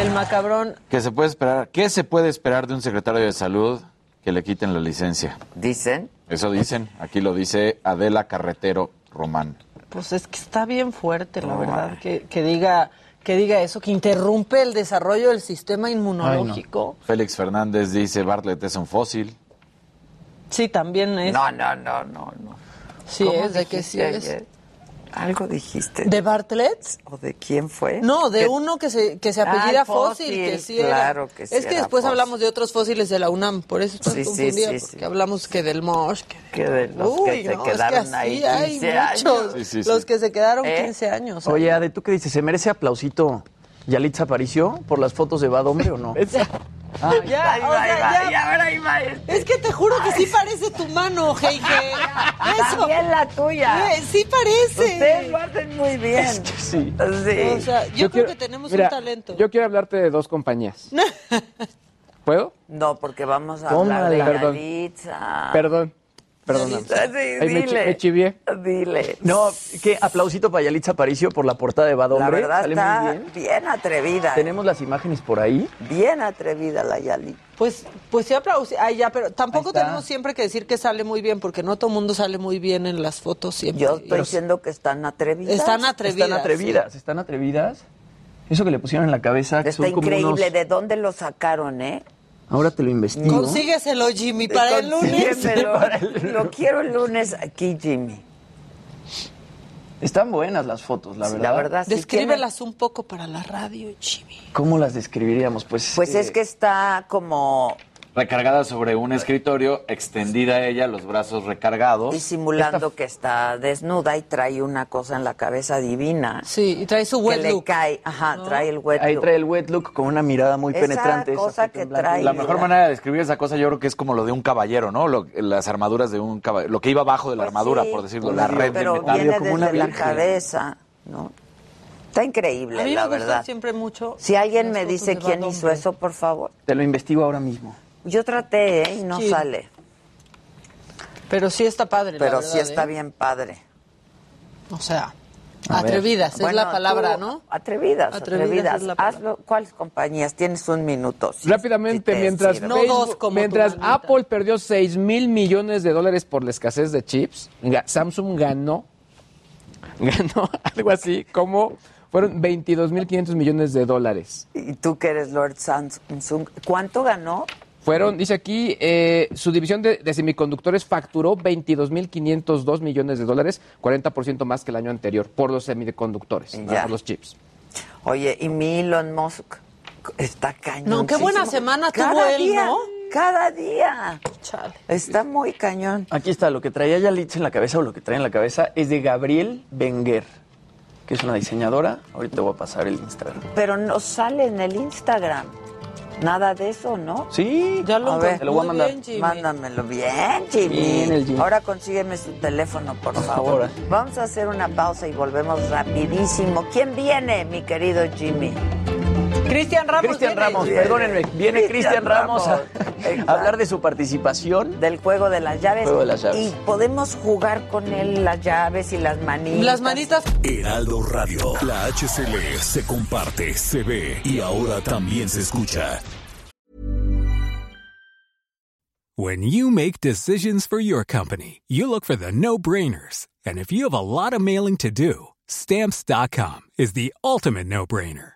el macabrón. ¿Qué se puede esperar? ¿Qué se puede esperar de un secretario de salud que le quiten la licencia? Dicen. Eso dicen. Aquí lo dice Adela Carretero Román. Pues es que está bien fuerte, la verdad, que, que diga que diga eso, que interrumpe el desarrollo del sistema inmunológico. Félix Fernández dice Bartlett es un fósil. Sí, también es. No, no, no, no, no. Sí ¿Cómo es, de que sí es. Algo dijiste. ¿De Bartlett? ¿O de quién fue? No, de ¿Qué- uno que se, que se Ah, apellida fósil, fósil, que sí era. claro que sí Es que era después fósil. hablamos de otros fósiles de la UNAM, por eso estoy Sí, confundida, sí, porque sí. hablamos que del Mosh, que Que de los Uy, que se no, es que quedaron así ahí hay 15 años. muchos. Sí, sí, sí. Los que se quedaron ¿Eh? 15 años. Oye, Ade, ¿tú qué dices? ¿Se merece aplausito Yalitza Aparicio por las fotos de Bad Hombre o no? [laughs] Ay, Ya, Ahí o va, ahí sea, va, ya- y ahora ahí va este. Es que te juro que sí parece tu mano, Heike. [laughs] Eso. También la tuya. Eh, Sí parece. Ustedes lo hacen muy bien. Es que sí. Sí. O sea, yo, creo quiero- que tenemos mira, un talento. Yo quiero hablarte de dos compañías. [laughs] ¿Puedo? No, porque vamos a hablar de Perdón. Yalitza. Perdón. Perdóname. Sí, chi- dile. me chivié. Dile. No, ¿qué? Aplausito para Yalitza Aparicio por la portada de Bad La verdad Sale está muy bien. bien. atrevida. Tenemos las imágenes por ahí. Bien atrevida la Yalitza. Pues, pues sí aplausí. Ay, ya, pero tampoco tenemos siempre que decir que sale muy bien, porque no todo el mundo sale muy bien en las fotos siempre. Yo estoy diciendo que están atrevidas. Están atrevidas. Están atrevidas, están atrevidas. Eso que le pusieron en la cabeza, que Está son como increíble. unos- ¿De dónde lo sacaron, eh? Ahora te lo investigo. Consígueselo, Jimmy, para el lunes. Consíguemelo. [laughs] Lo quiero el lunes aquí, Jimmy. Están buenas las fotos, la verdad. la verdad, sí Descríbelas un poco para la radio, Jimmy. ¿Cómo las describiríamos? Pues, Pues eh, es que está como Recargada sobre un escritorio, extendida ella, los brazos recargados. y simulando que está desnuda y trae una cosa en la cabeza divina. Sí, y trae su que wet le look. cae, ajá, trae el wet Ahí look. trae el wet look con una mirada muy Esa penetrante. esa cosa foto que trae. La mejor manera de describir esa cosa yo creo que es como lo de un caballero, ¿no? Lo- las armaduras de un caballero, lo que iba abajo de la Pues armadura, sí, por decirlo, pues la red de pero metal. viene como una desde la cabeza, ¿no? Está increíble, A mí me la gustan verdad. siempre mucho. Si alguien me dice de quién hizo eso, por favor. Te lo investigo ahora mismo. Yo traté, ¿eh? Y no Sí. sale. Pero sí está padre, la Pero verdad, sí está ¿eh? bien padre. O sea, A ver. atrevidas, es Bueno, la palabra, tú- ¿no? Atrevidas, Atrevidas. Hazlo. ¿Cuáles compañías? Tienes un minuto. Rápidamente, mientras. No Facebook- dos como mientras. Apple perdió 6 mil millones de dólares por la escasez de chips, Samsung ganó, [laughs] ganó algo así como fueron 22 mil 500 millones de dólares. Y tú que eres Lord Samsung, ¿cuánto ganó? Fueron, dice aquí, eh, su división de, de semiconductores facturó 22 mil 502 millones de dólares, 40% más que el año anterior, por los semiconductores, ¿no? Ya. por los chips. Oye, y mi Elon Musk está cañón. No, qué buena semana tuvo él, día, ¿no? Cada día. Chale. Está muy cañón. Aquí está, lo que traía Yalitza en la cabeza o lo que trae en la cabeza es de Gabriel Wenger. que es una diseñadora. Ahorita te voy a pasar el Instagram. Pero no sale en el Instagram. Nada de eso, ¿no? Sí, ya lo A ver, te lo voy a mandar. Mándamelo bien, Jimmy. Bien, el Jimmy. Ahora consígueme su teléfono, por favor. Ahora. Vamos a hacer una pausa y volvemos rapidísimo. ¿Quién viene, mi querido Jimmy? Cristian Ramos. Cristian viene. Ramos, perdónenme, viene Cristian Ramos a, hablar de su participación. Del juego de las llaves. Juego de las llaves. Y podemos jugar con él las llaves y las manitas. Las manitas. Heraldo Radio. La HCL se comparte, se ve y ahora también se escucha. When you make decisions for your company, you look for the no brainers. And if you have a lot of mailing to do, stamps.com is the ultimate no brainer.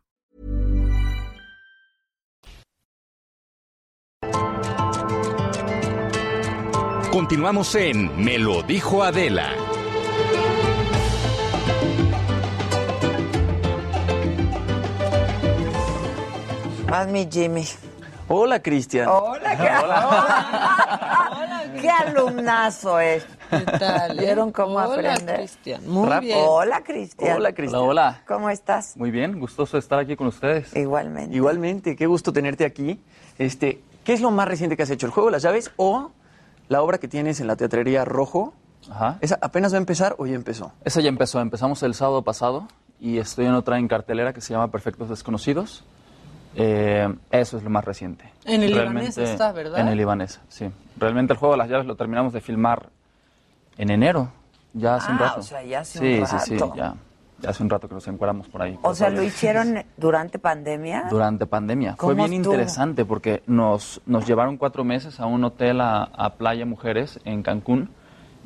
Continuamos en Me lo dijo Adela. Más mi Jimmy. Hola, Cristian. Hola, ¿qué, Hola, qué alumnazo es. ¿Qué tal? eh? ¿Vieron cómo Hola, aprende? Cristian. Muy Rap- bien. Hola, Cristian. Hola, Cristian. Hola, hola. ¿Cómo estás? Muy bien, gustoso estar aquí con ustedes. Igualmente. Igualmente, qué gusto tenerte aquí. Este, ¿Qué es lo más reciente que has hecho? ¿El juego de las llaves o la obra que tienes en la teatrería Rojo? Ajá. ¿Esa apenas va a empezar o ya empezó? Esa ya empezó, empezamos el sábado pasado y estoy en otra en cartelera que se llama Perfectos Desconocidos. Eh, eso es lo más reciente. En el Realmente- Libanés está, ¿verdad? En el Libanés, sí. Realmente el juego de las llaves lo terminamos de filmar en enero, ya hace un Ah, rato. o sea, ya hace sí, un Sí, sí, ya hace un rato que nos encuadramos por ahí. O sea, todo ¿lo hicieron durante pandemia? Durante pandemia. Fue ¿Cómo bien estuvo? interesante porque nos, nos llevaron cuatro meses a un hotel a, a Playa Mujeres en Cancún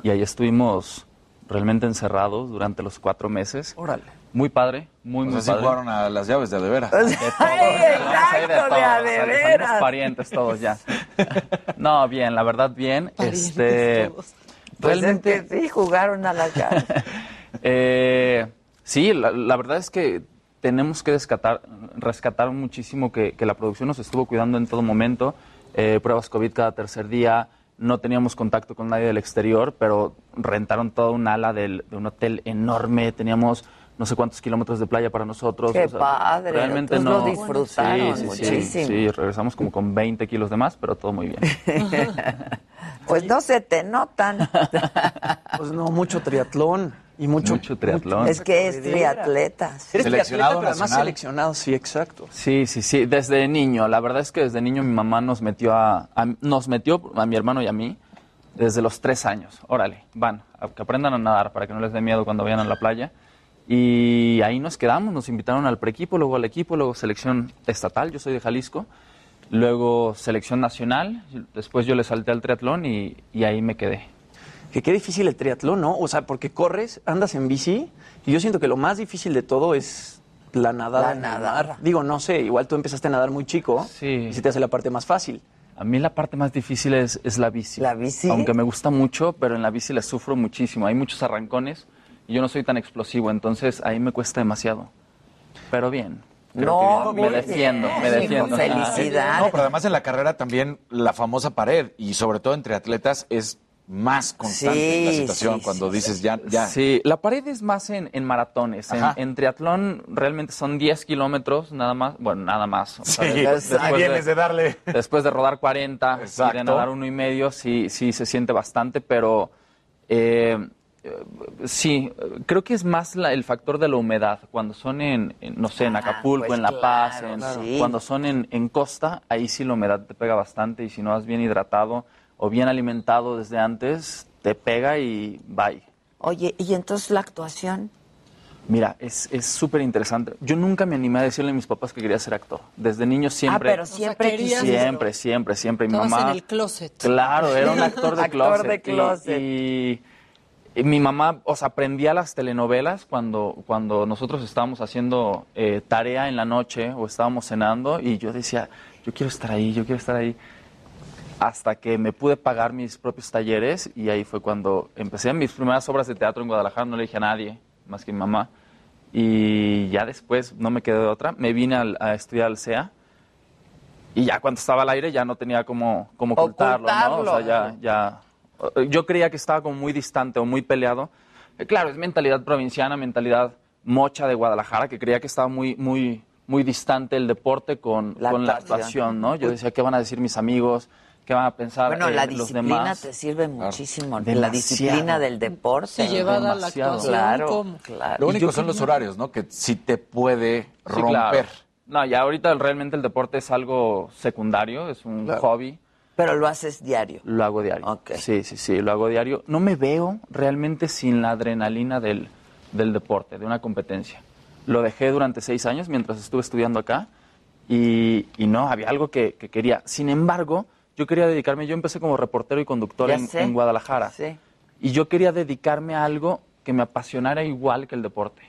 y ahí estuvimos realmente encerrados durante los cuatro meses. Órale. Muy padre, muy, O muy sea, sí padre. jugaron a las llaves de a de veras. Ay, Ahí de exacto, todo, de o sea, parientes todos ya. [laughs] No, bien, la verdad bien. Parientes este, todos. Pues realmente es que sí, jugaron a las llaves. [laughs] eh, sí, la, la verdad es que tenemos que rescatar, rescatar muchísimo que, que la producción nos estuvo cuidando en todo momento. Eh, pruebas COVID cada tercer día. No teníamos contacto con nadie del exterior, pero rentaron toda un ala del- de un hotel enorme. Teníamos no sé cuántos kilómetros de playa para nosotros. Qué padre, Realmente no. lo disfrutaron sí, sí, sí, muchísimo. sí, regresamos como con 20 kilos de más, pero todo muy bien. [laughs] Pues no se te notan. [laughs] Pues no, mucho triatlón y mucho... Mucho triatlón. Es que es triatleta. Eres Seleccionado triatleta, pero además nacional. seleccionado, sí, exacto. Sí, sí, sí, desde niño. La verdad es que desde niño mi mamá nos metió a, a- nos metió a mi hermano y a mí desde los tres años. Órale, van, a que aprendan a nadar para que no les dé miedo cuando vayan a la playa. Y ahí nos quedamos, nos invitaron al preequipo, luego al equipo, luego selección estatal, yo soy de Jalisco, luego selección nacional, después yo le salté al triatlón y, y ahí me quedé. Que qué difícil el triatlón, ¿no? O sea, porque corres, andas en bici y yo siento que lo más difícil de todo es la nadada La mar. Digo, no sé, igual tú empezaste a nadar muy chico Sí. y se te hace la parte más fácil. A mí la parte más difícil es, es la bici. ¿La bici? Aunque me gusta mucho, pero en la bici le sufro muchísimo. Hay muchos arrancones y yo no soy tan explosivo, entonces ahí me cuesta demasiado. Pero bien. creo No, me defiendo, bien, me defiendo. felicidades. No, pero además en la carrera también la famosa pared y sobre todo entre atletas es más constante la situación sí, cuando sí, dices ya, ya. Sí, la pared es más en, en maratones. En, en triatlón realmente son 10 kilómetros nada más. Bueno, nada más. O sea, Sí, después- vienes de darle. Después de rodar 40 y Exacto. de nadar uno y medio, sí, sí se siente bastante, pero eh, sí, creo que es más la- el factor de la humedad. Cuando son en, en, no sé, en Ah, Acapulco, pues en La Paz, claro, en- claro. Cuando son en, en costa, ahí sí la humedad te pega bastante y si no vas bien hidratado o bien alimentado desde antes, te pega y bye. Oye, ¿y entonces la actuación? Mira, es es súper interesante. Yo nunca me animé a decirle a mis papás que quería ser actor. Desde niño siempre. Ah, pero siempre querías- Siempre, siempre, siempre. Mi mamá. en el closet. Claro, era un actor de [laughs] Actor closet. de Y- closet. Y, y mi mamá, o sea, aprendía las telenovelas cuando, cuando nosotros estábamos haciendo eh, tarea en la noche o estábamos cenando y yo decía, yo quiero estar ahí, yo quiero estar ahí. Hasta que me pude pagar mis propios talleres y ahí fue cuando empecé mis primeras obras de teatro en Guadalajara, no le dije a nadie más que a mi mamá. Y ya después no me quedé de otra, me vine al- a estudiar al CEA y ya cuando estaba al aire ya no tenía como, como ocultarlo, ¿no? O sea, ya, ya, yo creía que estaba como muy distante o muy peleado. Eh, Claro, es mentalidad provinciana, mentalidad mocha de Guadalajara, que creía que estaba muy, muy, muy distante el deporte con La con la actuación, ¿no? Yo decía, ¿qué van a decir mis amigos? ¿Qué van a pensar Bueno, eh, la los disciplina demás? te sirve muchísimo. La Demasiado. disciplina del deporte. Sí, llevada a la actuación. Claro, ¿cómo? claro. Lo único son los horarios, ¿no? Que sí te puede Sí, romper. claro. No, ya ahorita realmente el deporte es algo secundario, es un hobby. Pero lo haces diario. Lo hago diario. Sí, sí, sí, lo hago diario. No me veo realmente sin la adrenalina del, del deporte, de una competencia. Lo dejé durante seis años mientras estuve estudiando acá y, y no, había algo que, que quería. Sin embargo, yo quería dedicarme, yo empecé como reportero y conductor en, en Guadalajara. Sí. Y yo quería dedicarme a algo que me apasionara igual que el deporte.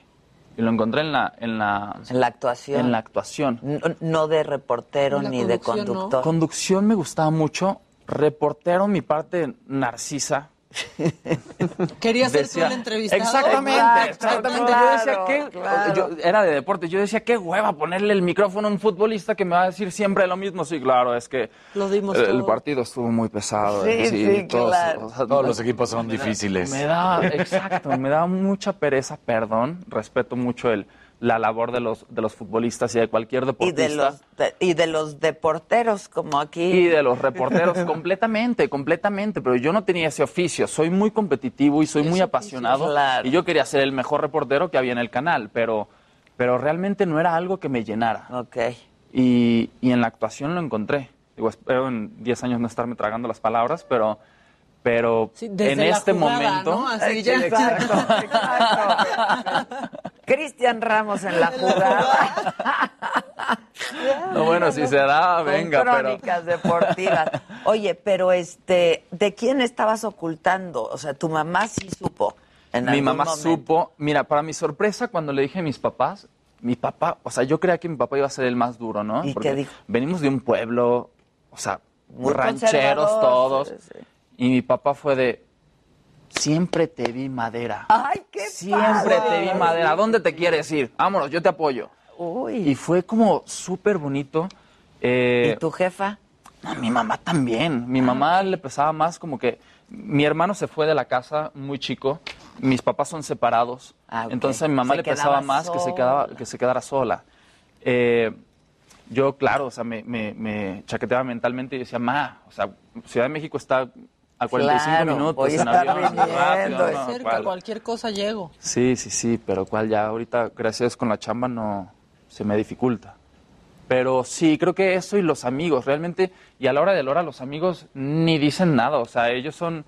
Y lo encontré en la... En la, En la actuación. En la actuación. No, no de reportero ni de conducción, ¿no? conductor. Conducción me gustaba mucho. Reportero, mi parte narcisa. [laughs] Querías ser tú el entrevistado. Exactamente, exactamente. claro, yo decía que claro. yo- era de deporte. Yo decía qué hueva ponerle el micrófono a un futbolista que me va a decir siempre lo mismo. Sí, claro, es que Lo dimos el, todo. partido estuvo muy pesado. Sí, sí, todos, claro. o sea, Todos los equipos son difíciles. me da, exacto, me da mucha pereza, perdón. Respeto mucho el, la labor de los, de los futbolistas y de cualquier Y deportista. de los de- y de los deporteros como aquí. Y de los reporteros, completamente, completamente. Pero yo no tenía ese oficio. Soy muy competitivo y soy muy apasionado. Claro. Y yo quería ser el mejor reportero que había en el canal, pero, pero realmente no era algo que me llenara. Ok. Y, y en la actuación lo encontré. Digo, espero en 10 años no estarme tragando las palabras, pero, pero Sí, desde en la este jugada, momento. ¿no? Así ya. Exacto, [laughs] exacto. Cristian Ramos en la [laughs] jugada. [laughs] No, bueno, si se da, Con venga, pero. crónicas deportivas. Oye, pero este, ¿de quién estabas ocultando? O sea, tu mamá sí supo. En mi algún mamá momento. supo, mira, para mi sorpresa, cuando le dije a mis papás, mi papá, o sea, yo creía que mi papá iba a ser el más duro, ¿no? ¿Y Porque qué dijo? venimos de un pueblo, o sea, Muy rancheros todos. sí, sí. Y mi papá fue de, siempre te vi madera. ¡Ay, qué Siempre padre! te vi madera. ¿A dónde te quieres ir? Vámonos, yo te apoyo. Uy. Y fue como súper bonito. Eh, ¿Y tu jefa? no, mi mamá también. Mi mamá le pesaba más como que mi hermano se fue de la casa muy chico. Mis papás son separados. Ah, ok. Entonces a mi mamá Se le pesaba más que se, quedaba, que se quedara sola. Eh, yo, claro, o sea, me, me, me chaqueteaba mentalmente y decía, ma, o sea, Ciudad de México está a 45 Claro, minutos voy en estar avión, rápido, ¿no? Cerca, cualquier cosa llego. Sí, sí, sí, pero cuál ya ahorita, gracias con la chamba, no se me dificulta. Pero sí, creo que eso y los amigos, realmente, y a la hora de la hora los amigos ni dicen nada, o sea, ellos son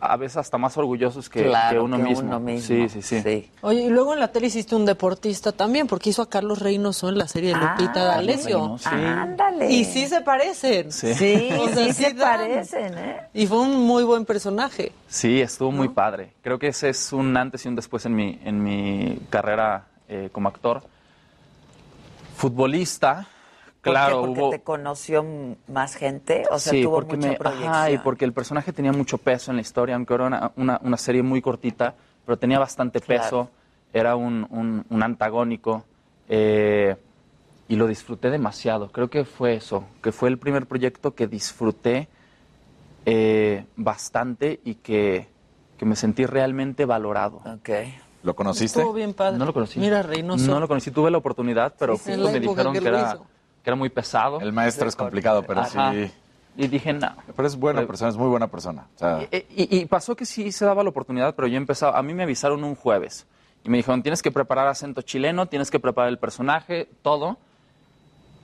a veces hasta más orgullosos que, Claro, que uno, que mismo. uno mismo. Sí, sí, sí. Oye, y luego en la tele hiciste un deportista también, porque hizo a Carlos Reynoso en la serie de Lupita Ah, D'Alessio. Sí. Ándale. Y sí se parecen. Sí. Sí, [laughs] O sea, sí sí se dan. parecen, ¿eh? Y fue un muy buen personaje. Sí, estuvo muy padre. Creo que ese es un antes y un después en mi, en mi carrera eh, como actor. Futbolista, ¿Por claro, qué? Porque hubo... te conoció más gente, o sea, sí, tuvo porque mucha me, proyección. ajá, y porque el personaje tenía mucho peso en la historia, aunque era una, una, una serie muy cortita, pero tenía bastante Claro. peso, era un, un- un antagónico, eh, y lo disfruté demasiado. Creo que fue eso, que fue el primer proyecto que disfruté eh, bastante y que, que me sentí realmente valorado. Ok. ¿Lo conociste? Estuvo bien padre. No lo conocí. Mira, Reynoso. No lo conocí, tuve la oportunidad, pero Sí, justo me dijeron que que era, hizo. Que era muy pesado. El maestro es complicado, pero Ajá. sí. Y dije, no. Pero es buena persona, es muy buena persona. O sea, Y, y- y pasó que sí se daba la oportunidad, pero yo empezaba, a mí me avisaron un jueves y me dijeron, tienes que preparar acento chileno, tienes que preparar el personaje, todo,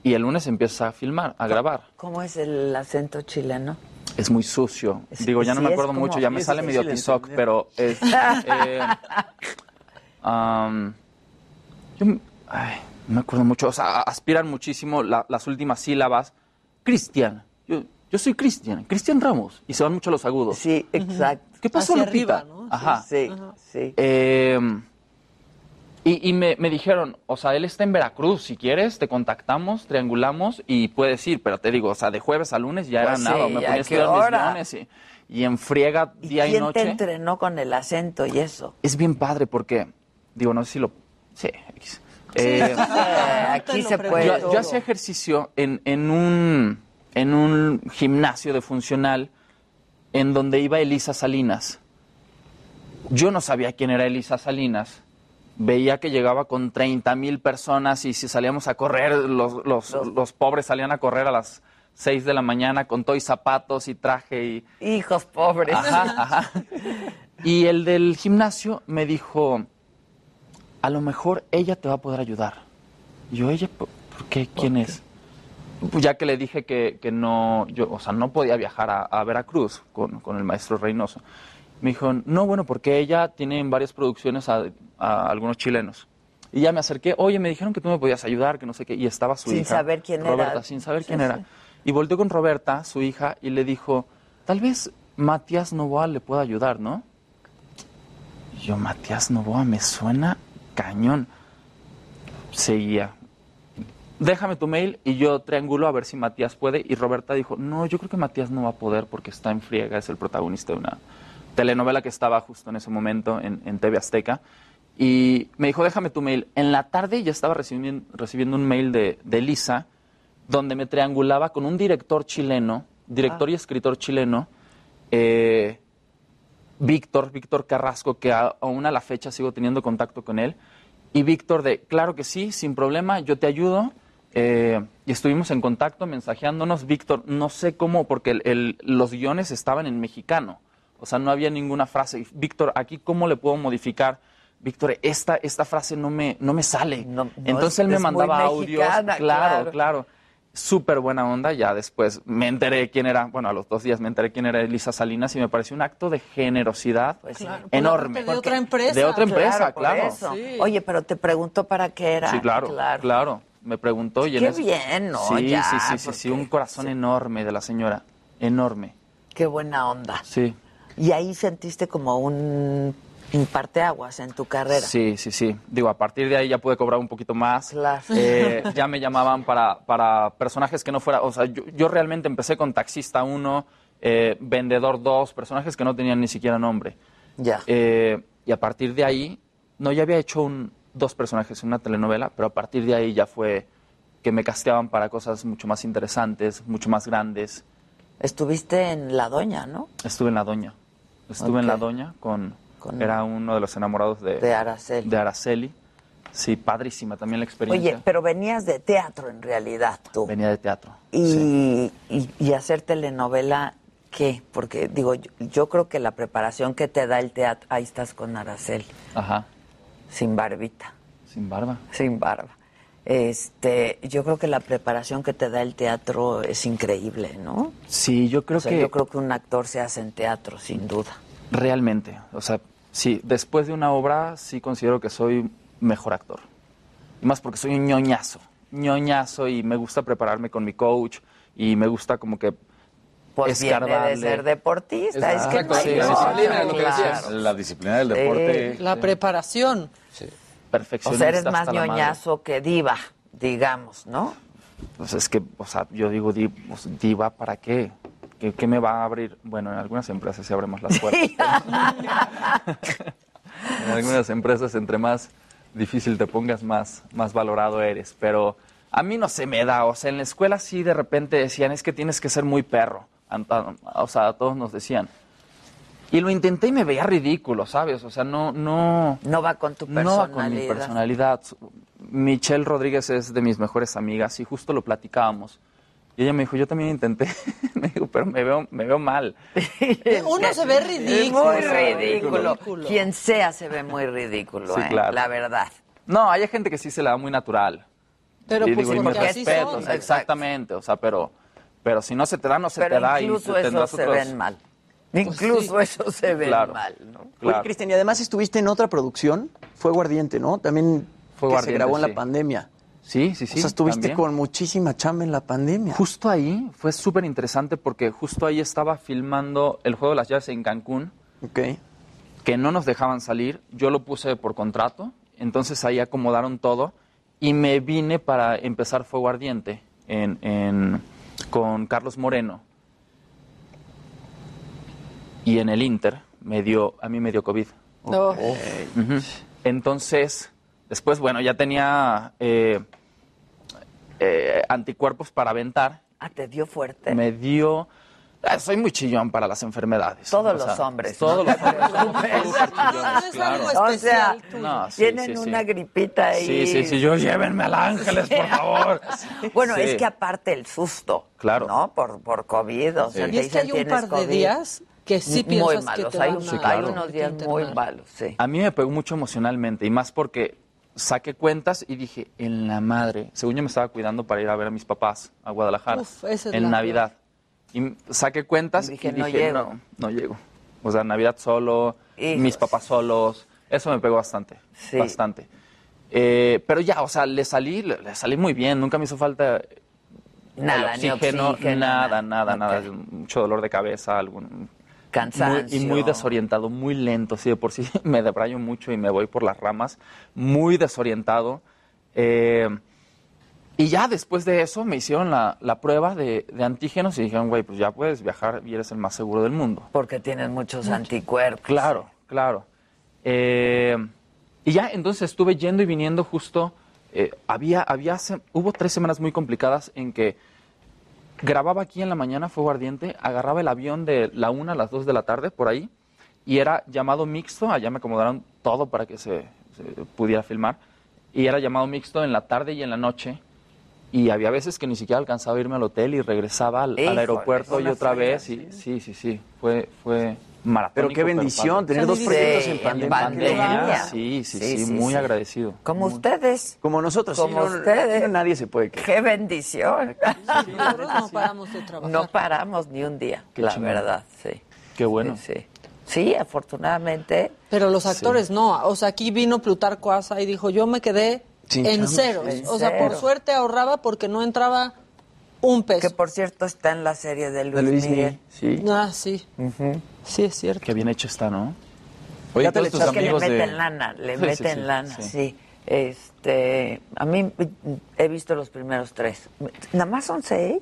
y el lunes empiezas a filmar, a grabar. ¿Cómo es el acento chileno? es muy sucio. Digo, ya no sí, me acuerdo mucho, ya me sale medio tizoc, pero es... [laughs] eh, yo ay, no me acuerdo mucho, o sea, aspiran muchísimo la- las últimas sílabas. Cristian, yo, yo soy Cristian, Cristian Ramos, y se van mucho los agudos. Sí, exacto. ¿Qué pasó, Hacia Lupita? arriba, ¿no? Ajá. Sí, sí. Eh, y y me, me dijeron, o sea, él está en Veracruz, si quieres, te contactamos, triangulamos y puedes ir, pero te digo, o sea, de jueves a lunes ya Pues era nada, sí, me ¿a ponía a estudiar mis guiones y, y en friega día y, ¿Quién noche. te entrenó con el acento y eso? Es bien padre porque, digo, no sé si lo... Sí, X. Eh, [laughs] aquí se puede yo, hacía ejercicio en, en un, en un gimnasio de funcional en donde iba Elisa Salinas. Yo no sabía quién era Elisa Salinas. Veía que llegaba con 30 mil personas y si salíamos a correr, los, los, los pobres salían a correr a las 6 de la mañana con todo y zapatos y traje y... Hijos pobres. Ajá, ajá. [laughs] Y el del gimnasio me dijo, a lo mejor ella te va a poder ayudar. Y yo, ¿ella por, por qué? ¿Quién es? Pues ya que le dije que, que no, yo, o sea, no podía viajar a, a Veracruz con, con el maestro Reynoso. Me dijo, no, bueno, porque ella tiene en varias producciones a, a algunos chilenos. Y ya me acerqué, oye, me dijeron que tú me podías ayudar, que no sé qué, y estaba su Sin hija. saber quién era. Roberta, sin saber quién sí. era. Y volteó con Roberta, su hija, y le dijo, tal vez Matías Novoa le pueda ayudar, ¿no? Y yo, Matías Novoa, me suena cañón. Seguía. Déjame tu mail y yo triangulo a ver si Matías puede. Y Roberta dijo, no, yo creo que Matías no va a poder porque está en friega, es el protagonista de una telenovela que estaba justo en ese momento en, en TV Azteca. Y me dijo, déjame tu mail. En la tarde ya estaba recibiendo, recibiendo un mail de, de Lisa donde me triangulaba con un director chileno, director y escritor chileno, eh, Víctor, Víctor Carrasco, que aún a la fecha sigo teniendo contacto con él. Y Víctor de, claro que sí, sin problema, yo te ayudo. Eh, y estuvimos en contacto, mensajeándonos. Víctor, no sé cómo, porque el- el- los guiones estaban en mexicano. O sea, no había ninguna frase. Víctor, aquí cómo le puedo modificar. Víctor, esta, esta frase no me, no me sale. Entonces es- él me mandaba audios. mexicana, claro, claro. claro. Súper buena onda. Ya después me enteré quién era, bueno, a los dos días me enteré quién era Elisa Salinas y me pareció un acto de generosidad Claro, enorme. de otra empresa. De otra empresa, Claro, claro. eso. Oye, pero te preguntó para qué era. Sí, claro, claro. Me preguntó y en Qué eso- bien, ¿no? Sí, Ya, sí, sí, sí, sí, un corazón enorme de la señora, enorme. Qué buena onda. Sí. Y ahí sentiste como un parteaguas en tu carrera. Sí, sí, sí. Digo, a partir de ahí ya pude cobrar un poquito más. Claro. Eh, ya [laughs] me llamaban para, para personajes que no fuera, o sea, yo, yo realmente empecé con taxista 1, vendedor 2, personajes que no tenían ni siquiera nombre. Ya. Eh, y a partir de ahí, no, ya había hecho un, dos personajes en una telenovela, pero a partir de ahí ya fue que me casteaban para cosas mucho más interesantes, mucho más grandes. Estuviste en La Doña, ¿no? Estuve en La Doña. Estuve en La. Doña con, Con- Era uno de los enamorados de, De Araceli. de Araceli. Sí, padrísima también la experiencia. Oye, pero venías de teatro en realidad tú. Venía de teatro. Y, y, y hacer telenovela, ¿qué? Porque digo, yo, yo creo que la preparación que te da el teatro, ahí estás con Araceli, Ajá. sin barbita. Sin barba. Sin barba. Este, yo creo que la preparación que te da el teatro es increíble, ¿no? Sí, yo creo O sea, que... yo creo que un actor se hace en teatro, sin duda. Realmente, o sea, sí, después de una obra sí considero que soy mejor actor. Y más porque soy un ñoñazo, ñoñazo y me gusta prepararme con mi coach y me gusta como que Pues viene de ser deportista, es que no sí, hay la otra, disciplina, lo que claro. decías. La disciplina del deporte. La preparación. O Perfeccionista sea, eres más ñoñazo que diva, digamos, ¿no? Pues es que, o sea, yo digo, di- pues, diva, ¿para qué? ¿Qué, qué me va a abrir? Bueno, en algunas empresas se abren más las [laughs] puertas. [laughs] en algunas empresas, entre más difícil te pongas, más, más valorado eres. Pero a mí no se me da. O sea, en la escuela sí de repente decían, es que tienes que ser muy perro. O sea, a todos nos decían. Y lo intenté y me veía ridículo, ¿sabes? O sea, no, no... No va con tu No va con mi personalidad. personalidad. Michelle Rodríguez es de mis mejores amigas y justo lo platicábamos. Y ella me dijo, yo también intenté. [laughs] me dijo, pero me veo, me veo mal. [laughs] Uno se ve Es ridículo. muy ridículo. Quien sea se ve muy ridículo, Sí, ¿eh? claro. la verdad. No, hay gente que sí se le da muy natural. Pero y pues digo, y me porque así respeto, son. exactamente, o sea, pero, Pero si no se te da, no se Pero te da. y incluso te- eso tendrás se otros- ven mal. Incluso eso se ve Claro. mal, ¿no? Oye, Cristian, y además estuviste en otra producción, Fuego Ardiente, ¿no? También Fuego que se grabó en sí. la pandemia. Sí, sí, sí. O sea, estuviste también. con muchísima chamba en la pandemia. Justo ahí fue súper interesante porque justo ahí estaba filmando el juego de las llaves en Cancún. Que no nos dejaban salir. Yo lo puse por contrato. Entonces ahí acomodaron todo. Y me vine para empezar Fuego Ardiente en, en- con Carlos Moreno. Y en el Inter me dio, a mí me dio COVID. No. Ujú. Entonces, después, bueno, ya tenía eh, eh, anticuerpos para aventar. Ah, te dio fuerte. Me dio... ah, soy muy chillón para las enfermedades. Todos O sea, los hombres. Todos ¿no? los hombres. chillones, claro. O sea, No, sí, tienen sí, sí. una gripita ahí. Sí, sí, sí, yo llévenme al Ángeles, por favor. [laughs] Bueno, Sí. es que aparte el susto, Claro. ¿no? Por, por COVID, o sea, Sí. te Y es que dicen, hay un "Tienes par de COVID". días que sí Muy piensas que malos, te hay, van a- hay unos días muy malos, sí. A mí me pegó mucho emocionalmente y más porque saqué cuentas y dije, en la madre, según yo me estaba cuidando para ir a ver a mis papás a Guadalajara Uf, esa es en la Navidad. Y saqué cuentas Y y dije, dije, "No llego". no, no llego. O sea, Navidad solo, Hijos. mis papás solos, eso me pegó bastante, Sí. bastante. Eh, pero ya, o sea, le salí, le, le salí muy bien, nunca me hizo falta Nada, el ni oxígeno, nada, nada. nada, mucho dolor de cabeza, algún Cansancio. muy- y muy desorientado, muy lento, sí, de por sí [laughs] me debrayo mucho y me voy por las ramas, muy desorientado. Eh, y ya después de eso me hicieron la, la prueba de, de antígenos y dijeron, güey, pues ya puedes viajar y eres el más seguro del mundo. Porque tienes muchos anticuerpos. Claro, claro. Eh, y ya entonces estuve yendo y viniendo justo. eh, había, había, hubo tres semanas muy complicadas en que grababa aquí en la mañana Fuego Ardiente, agarraba el avión de la una a las dos de la tarde por ahí y era llamado mixto. Allá me acomodaron todo para que se, se pudiera filmar y era llamado mixto en la tarde y en la noche. Y había veces que ni siquiera alcanzaba a irme al hotel y regresaba al, aeropuerto y otra vez. Y, sí, sí, sí. Fue, fue. Pero qué bendición tener dos proyectos en pandemia. pandemia. Sí, sí, Sí, sí, sí, muy sí. agradecido. Como ustedes. Como nosotros, Como no- ustedes. no- nadie se puede quejar. Qué bendición. Nosotros no paramos de [laughs] trabajar. No paramos ni un día, Qué la chingón. verdad, sí. Qué bueno. Sí, sí. Sí, afortunadamente. Pero los actores no. O sea, aquí vino Plutarco Asa y dijo, yo me quedé Sin en ceros. En o sea, por suerte ahorraba porque no entraba un peso. Que por cierto está en la serie de Luis, De Luis Miguel. Miguel, sí. Ah, sí. Sí, es cierto. Qué bien hecho está, ¿no? Oye, todos tus es que le meten de... lana, le Sí, meten sí, sí, lana, sí. sí. Este, a mí he visto los primeros tres. ¿Nada más son seis?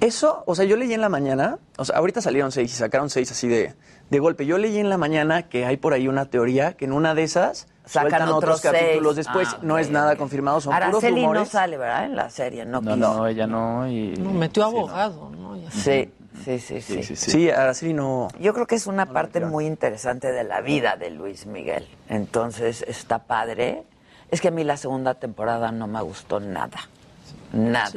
Eso, o sea, yo leí en la mañana, o sea, ahorita salieron seis y sacaron seis así de, de golpe. Yo leí en la mañana que hay por ahí una teoría que en una de esas Sacan otros otros capítulos seis. después. Ah, no es nada confirmado, son puros Araceli no rumores. sale, ¿verdad? En la serie, no, No, quiso. no, ella no y... No, metió abogado, ¿no? Ya. Sí, sí, sí, sí. Sí, sí, sí. Sí, Araceli no. Yo creo que es una parte muy interesante de la vida de Luis Miguel. Entonces está padre. Es que a mí la segunda temporada no me gustó nada. Nada.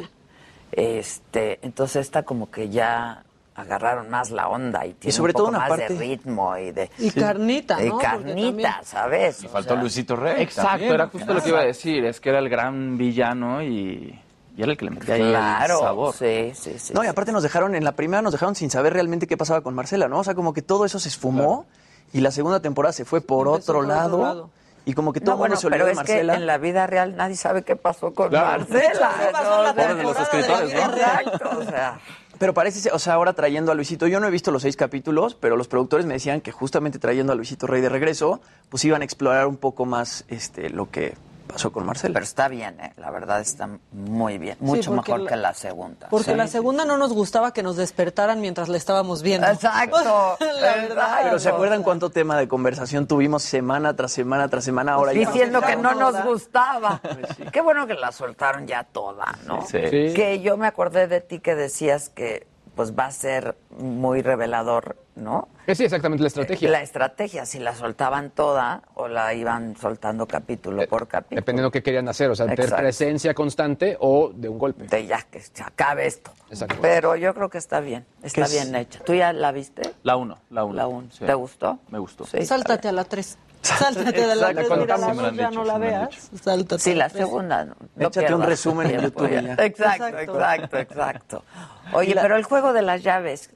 Este, entonces está como que ya agarraron más la onda y tiene sobre un poco todo una más parte- de ritmo y de Y carnita, y ¿no? Porque carnita, también- ¿sabes? Y O faltó sea, Luisito Rey. Exacto, también, era justo lo que iba a decir, es que era el gran villano y, y era el que le metía ahí el Claro, sabor. sí, sí, sí. No, y aparte nos dejaron, en la primera nos dejaron sin saber realmente qué pasaba con Marcela, ¿no? O sea, como que todo eso se esfumó y la segunda temporada se fue por otro por otro lado, y como que No, todo el bueno, se olvidó pero de es Marcela. que en la vida real nadie sabe qué pasó con Claro. Marcela. ¿Qué pasó en la ¿no? De los temporada de la escritores, vida ¿no? real? O sea. [laughs] Pero parece, o sea, ahora trayendo a Luisito, yo no he visto los seis capítulos, pero los productores me decían que justamente trayendo a Luisito Rey de regreso, pues iban a explorar un poco más este lo que pasó con Marcela. Pero está bien, ¿eh? la verdad está muy bien, mucho mejor la- que la segunda. Porque Sí. la segunda no nos gustaba que nos despertaran mientras la estábamos viendo. Exacto, [laughs] la verdad. Pero ¿se acuerdan cuánto tema de conversación tuvimos semana tras semana tras semana? Ahora ya Diciendo que no nos gustaba. [laughs] Qué bueno que la soltaron ya toda, ¿no? Sí. Sí. Que yo me acordé de ti que decías que pues va a ser muy revelador, ¿no? Eh, Sí, exactamente la estrategia. La estrategia, si la soltaban toda o la iban soltando capítulo por capítulo. Dependiendo qué querían hacer, o sea, de presencia constante o de un golpe. De ya que se acabe esto. Exacto. Pero yo creo que está bien, está ¿Qué es? bien hecha. ¿Tú ya la viste? La uno, la uno. La 1. Sí. ¿Te gustó? Me gustó. Sí, Sáltate a la 3. Sáltate de la mira, la han ya no la veas. Sáltate Sí, la segunda. No, no Échate un resumen en YouTube ya. Exacto, Exacto. exacto. [laughs] Oye, pero el juego de las llaves,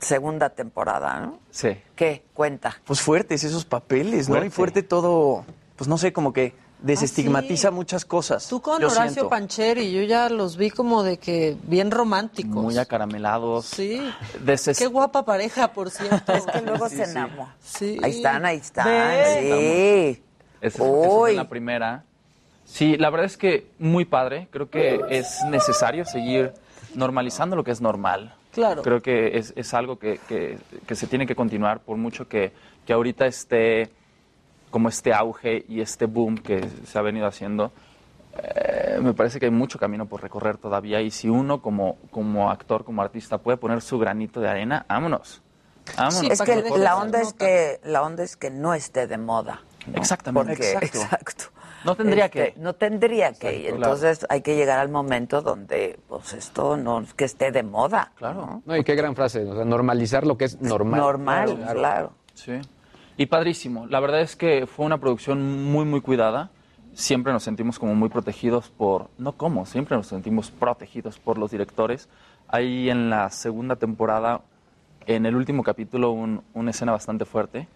segunda temporada, ¿no? Sí. ¿Qué? Cuenta. Pues fuertes esos papeles, ¿no? Y fuerte todo, pues no sé, como que desestigmatiza muchas cosas. Tú con Yo Horacio siento. Pancheri, yo ya los vi como de que bien románticos. Muy acaramelados. Sí. Qué guapa pareja, por cierto. Es que luego Sí, se sí. enamora. Sí. Ahí están, ahí están. Sí. Esa es, la primera. Sí, la verdad es que muy padre. Creo que es necesario seguir normalizando lo que es normal. Claro. Creo que es, es algo que, que- que se tiene que continuar por mucho que, que ahorita esté como este auge y este boom que se ha venido haciendo. eh, me parece que hay mucho camino por recorrer todavía y si uno como, como actor, como artista puede poner su granito de arena, vámonos. Vámonos. es que la onda es que la onda es que no esté de moda. ¿no? Exactamente. Porque- Exacto. exacto. No tendría Este, que. No tendría que. Exacto, Entonces hay que llegar al momento donde pues esto no que esté de moda. Claro. No, y qué gran frase, o sea, normalizar lo que es normal. Normal, claro. Sí. Y padrísimo. La verdad es que fue una producción muy, muy cuidada. Siempre nos sentimos como muy protegidos por, no como, siempre nos sentimos protegidos por los directores. Hay en la segunda temporada, en el último capítulo, un- una escena bastante fuerte,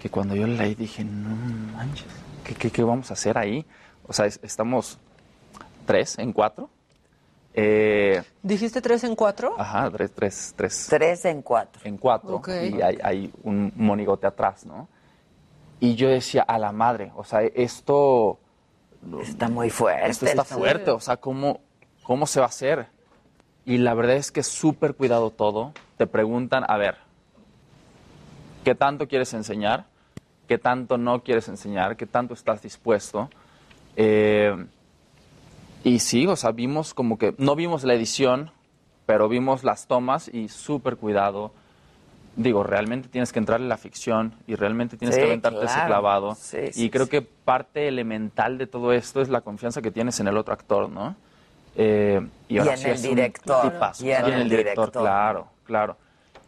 que cuando yo leí dije, no manches, ¿qué, qué, qué vamos a hacer ahí? O sea, es- estamos tres en cuatro. Eh, ¿Dijiste tres en cuatro? Ajá, tres, tres, tres. Tres en cuatro. En cuatro. Ok. Y hay, hay un monigote atrás, ¿no? Y yo decía, a la madre, o sea, esto... Está muy fuerte. Esto está fuerte, o sea, ¿cómo, ¿cómo se va a hacer? Y la verdad es que es súper cuidado todo. Te preguntan, a ver, ¿qué tanto quieres enseñar? ¿Qué tanto no quieres enseñar? ¿Qué tanto estás dispuesto? Eh, y sí, o sea, vimos como que, no vimos la edición, pero vimos las tomas y súper cuidado. Digo, realmente tienes que entrar en la ficción y realmente tienes Sí, que aventarte ese clavado. Sí, y creo que parte elemental de todo esto es la confianza que tienes en el otro actor, ¿no? Eh, Y ahora en el director. tipazo, Y en ¿no? el director. claro, claro.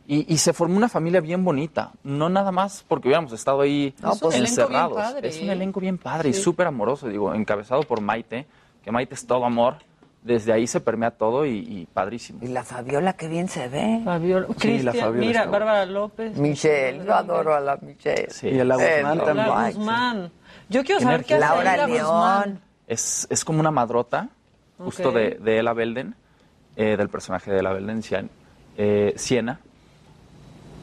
Y, y se formó una familia bien bonita, no nada más porque hubiéramos estado ahí No, pues, encerrados. padre, es un elenco bien padre y súper amoroso, digo, encabezado por Maite, que Maite es todo amor. Desde ahí se permea todo y, y padrísimo. Y la Fabiola, qué bien se ve. Fabiola. Cristian, mira, Bárbara López. Michelle, yo adoro a la Michelle. Sí. Y a la Guzmán no también. La. Guzmán. Yo quiero saber qué hace Laura la Guzmán. León. Es, es como una madrota, justo de, de Ella Belden, eh, del personaje de Ella Belden, Cien- eh, Siena.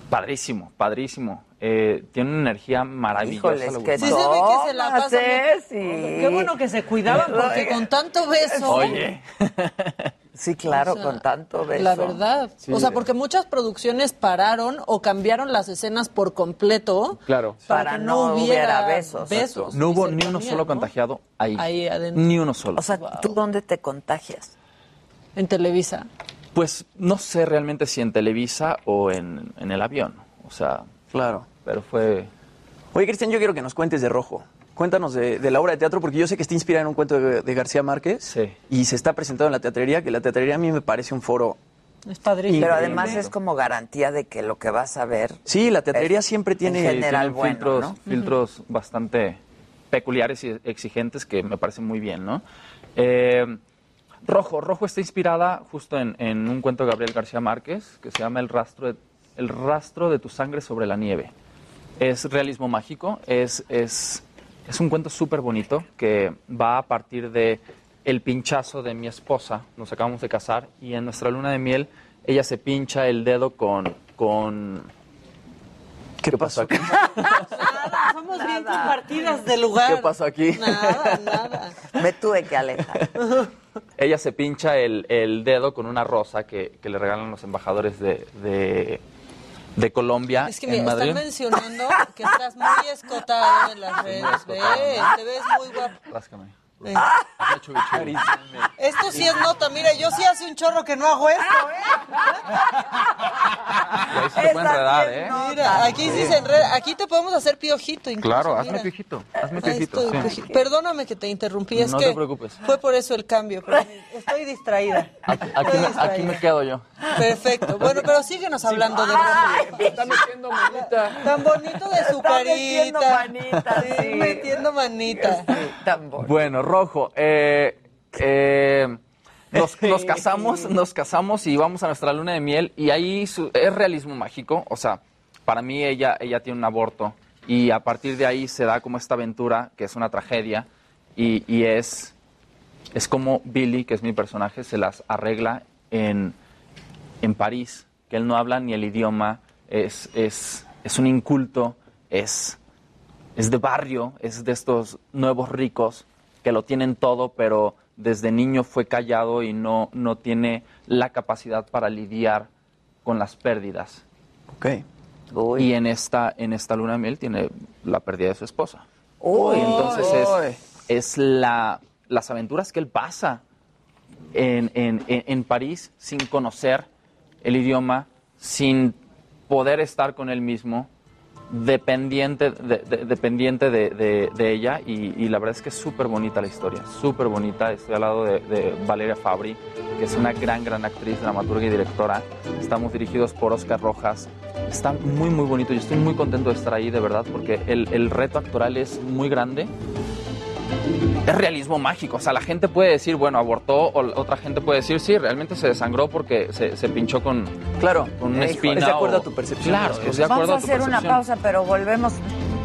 Padrísimo, padrísimo. Eh, tiene una energía maravillosa. Híjoles, que Sí se ve que se la Tomas, pasa. muy- Sí. Qué bueno que se cuidaban porque con tanto beso. Oye, [laughs] Sí, claro, O sea, con tanto beso. La verdad. O sea, porque muchas producciones pararon o cambiaron las escenas por completo Claro. para, Para que no no hubiera hubiera besos. besos. no hubo ni uno solo ¿no? contagiado ahí. Ahí adentro. Ni uno solo. O sea, ¿tú dónde te contagias? En Televisa. Pues no sé realmente si en Televisa o en, en el avión. O sea, Claro. Pero fue... Oye, Cristian, yo quiero que nos cuentes de Rojo. Cuéntanos de, de la obra de teatro, porque yo sé que está inspirada en un cuento de, de García Márquez. Sí. Y se está presentando en la teatrería, que la teatrería a mí me parece un foro. Es padrísimo. Pero además es como garantía de que lo que vas a ver Sí, la teatrería Es- siempre tiene. en general tienen bueno, filtros, ¿no? filtros bastante peculiares y exigentes que me parecen muy bien, ¿no? Eh, Rojo, Rojo está inspirada justo en, en un cuento de Gabriel García Márquez que se llama El rastro de, El rastro de tu sangre sobre la nieve. Es realismo mágico, es, es, es un cuento súper bonito que va a partir de el pinchazo de mi esposa. Nos acabamos de casar y en nuestra luna de miel ella se pincha el dedo con... con ¿Qué pasó aquí? [laughs] Nada, somos bien compartidas de lugar. ¿Qué pasó aquí? Nada, nada. Me tuve que alejar. Ella se pincha el, el dedo con una rosa que, que le regalan los embajadores de, de, de Colombia Es que en mira, Madrid. están mencionando que estás muy escotado en las redes. Ve, te ves muy guapo. Ráscame. Eh. Chubi. Esto sí es nota, mira, yo sí hace un chorro que no hago esto, ¿eh? Se puede enredar, ¿eh? Mira, aquí sí se enreda, aquí te podemos hacer piojito incluso. Claro, hazme mira. piojito. Hazme piojito. sí. piojito. Perdóname que te interrumpí, es No que te preocupes. fue por eso el cambio, pero [laughs] estoy distraída. Aquí, Estoy aquí me, distraída. aquí me quedo yo. Perfecto. Bueno, [laughs] pero síguenos hablando de Rojo. Está metiendo manita. Tan bonito de su Está carita. metiendo manita, Sí, sí. metiendo manita. Tan bonito. Bueno, Rojo, eh, eh, nos, [laughs] nos casamos, nos casamos y vamos a nuestra luna de miel y ahí su- es realismo mágico, o sea, para mí ella, ella tiene un aborto y a partir de ahí se da como esta aventura que es una tragedia y, y es, es como Billy, que es mi personaje, se las arregla en, en París, que él no habla ni el idioma, es, es, es un inculto, es, es de barrio, es de estos nuevos ricos que lo tienen todo, pero desde niño fue callado y no, no tiene la capacidad para lidiar con las pérdidas. Ok. Y en esta, en esta luna de miel tiene la pérdida de su esposa. Uy. Y entonces es, es la, las aventuras que él pasa en, en- en- en París sin conocer el idioma, sin poder estar con él mismo, dependiente de, de- dependiente de, ella. Y, la verdad es que es súper bonita la historia, súper bonita. Estoy al lado de, de Valeria Fabri, que es una gran, gran actriz, dramaturga y directora. Estamos dirigidos por Oscar Rojas. Está muy, muy bonito. Yo estoy muy contento de estar ahí, de verdad, porque el, el reto actoral es muy grande es realismo mágico. O sea, la gente puede decir, bueno, abortó, o la otra gente puede decir, sí, realmente se desangró porque se, se pinchó con, claro, con una Eh, espina. es de acuerdo o- a tu percepción Claro, las es cosas. de acuerdo Vamos a a tu hacer una pausa, pero volvemos.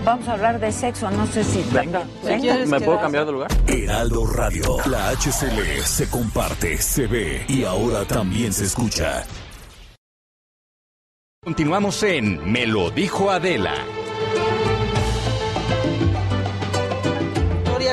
Vamos a hablar de sexo, no sé si... Venga, Venga. ¿me puedo cambiar de lugar? Heraldo Radio, la HCL se comparte, se ve y ahora también se escucha. Continuamos en Me lo dijo Adela.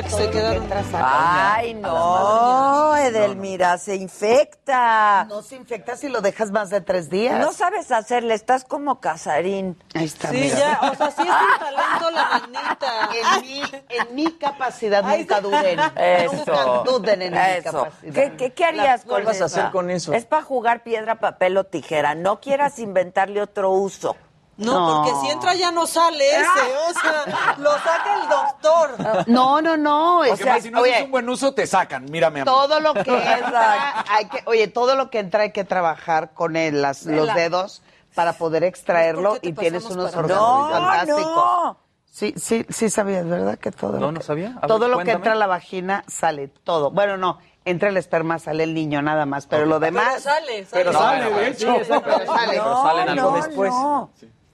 Que se quedaron. Ay, no, Edelmira, se infecta. No se infecta si lo dejas más de tres días. No sabes hacerle, estás como Casarín. Ahí está. Sí, mira. ya, o sea, sí es un [laughs] talento la manita. En mi, en mi capacidad nunca duden. [laughs] Eso. Nunca duden en mi Eso. capacidad. ¿Qué, qué, qué harías ¿Qué con vas a hacer con eso? Es para jugar piedra, papel o tijera. No quieras inventarle otro uso. No, No. porque si entra ya no sale ese, o sea, lo saca el doctor. No, no, no. Porque o sea, si no oye, haces un buen uso, te sacan. Mírame a mí. todo lo que [laughs] entra, hay que, oye, todo lo que entra hay que trabajar con el- las- los La- dedos para poder extraerlo ¿Por qué te y tienes unos para- órganos No, fantásticos. no. Sí, sí, sí sabías, ¿verdad? Que todo. No, lo no que- sabía. A ver, todo lo que entra a la vagina sale, todo. Bueno, no, entra el esperma, sale el niño nada más, pero lo demás. Pero sale, sale. Pero No, sale, de hecho. sí, Pero sale. pero No, salen algo no, después. no.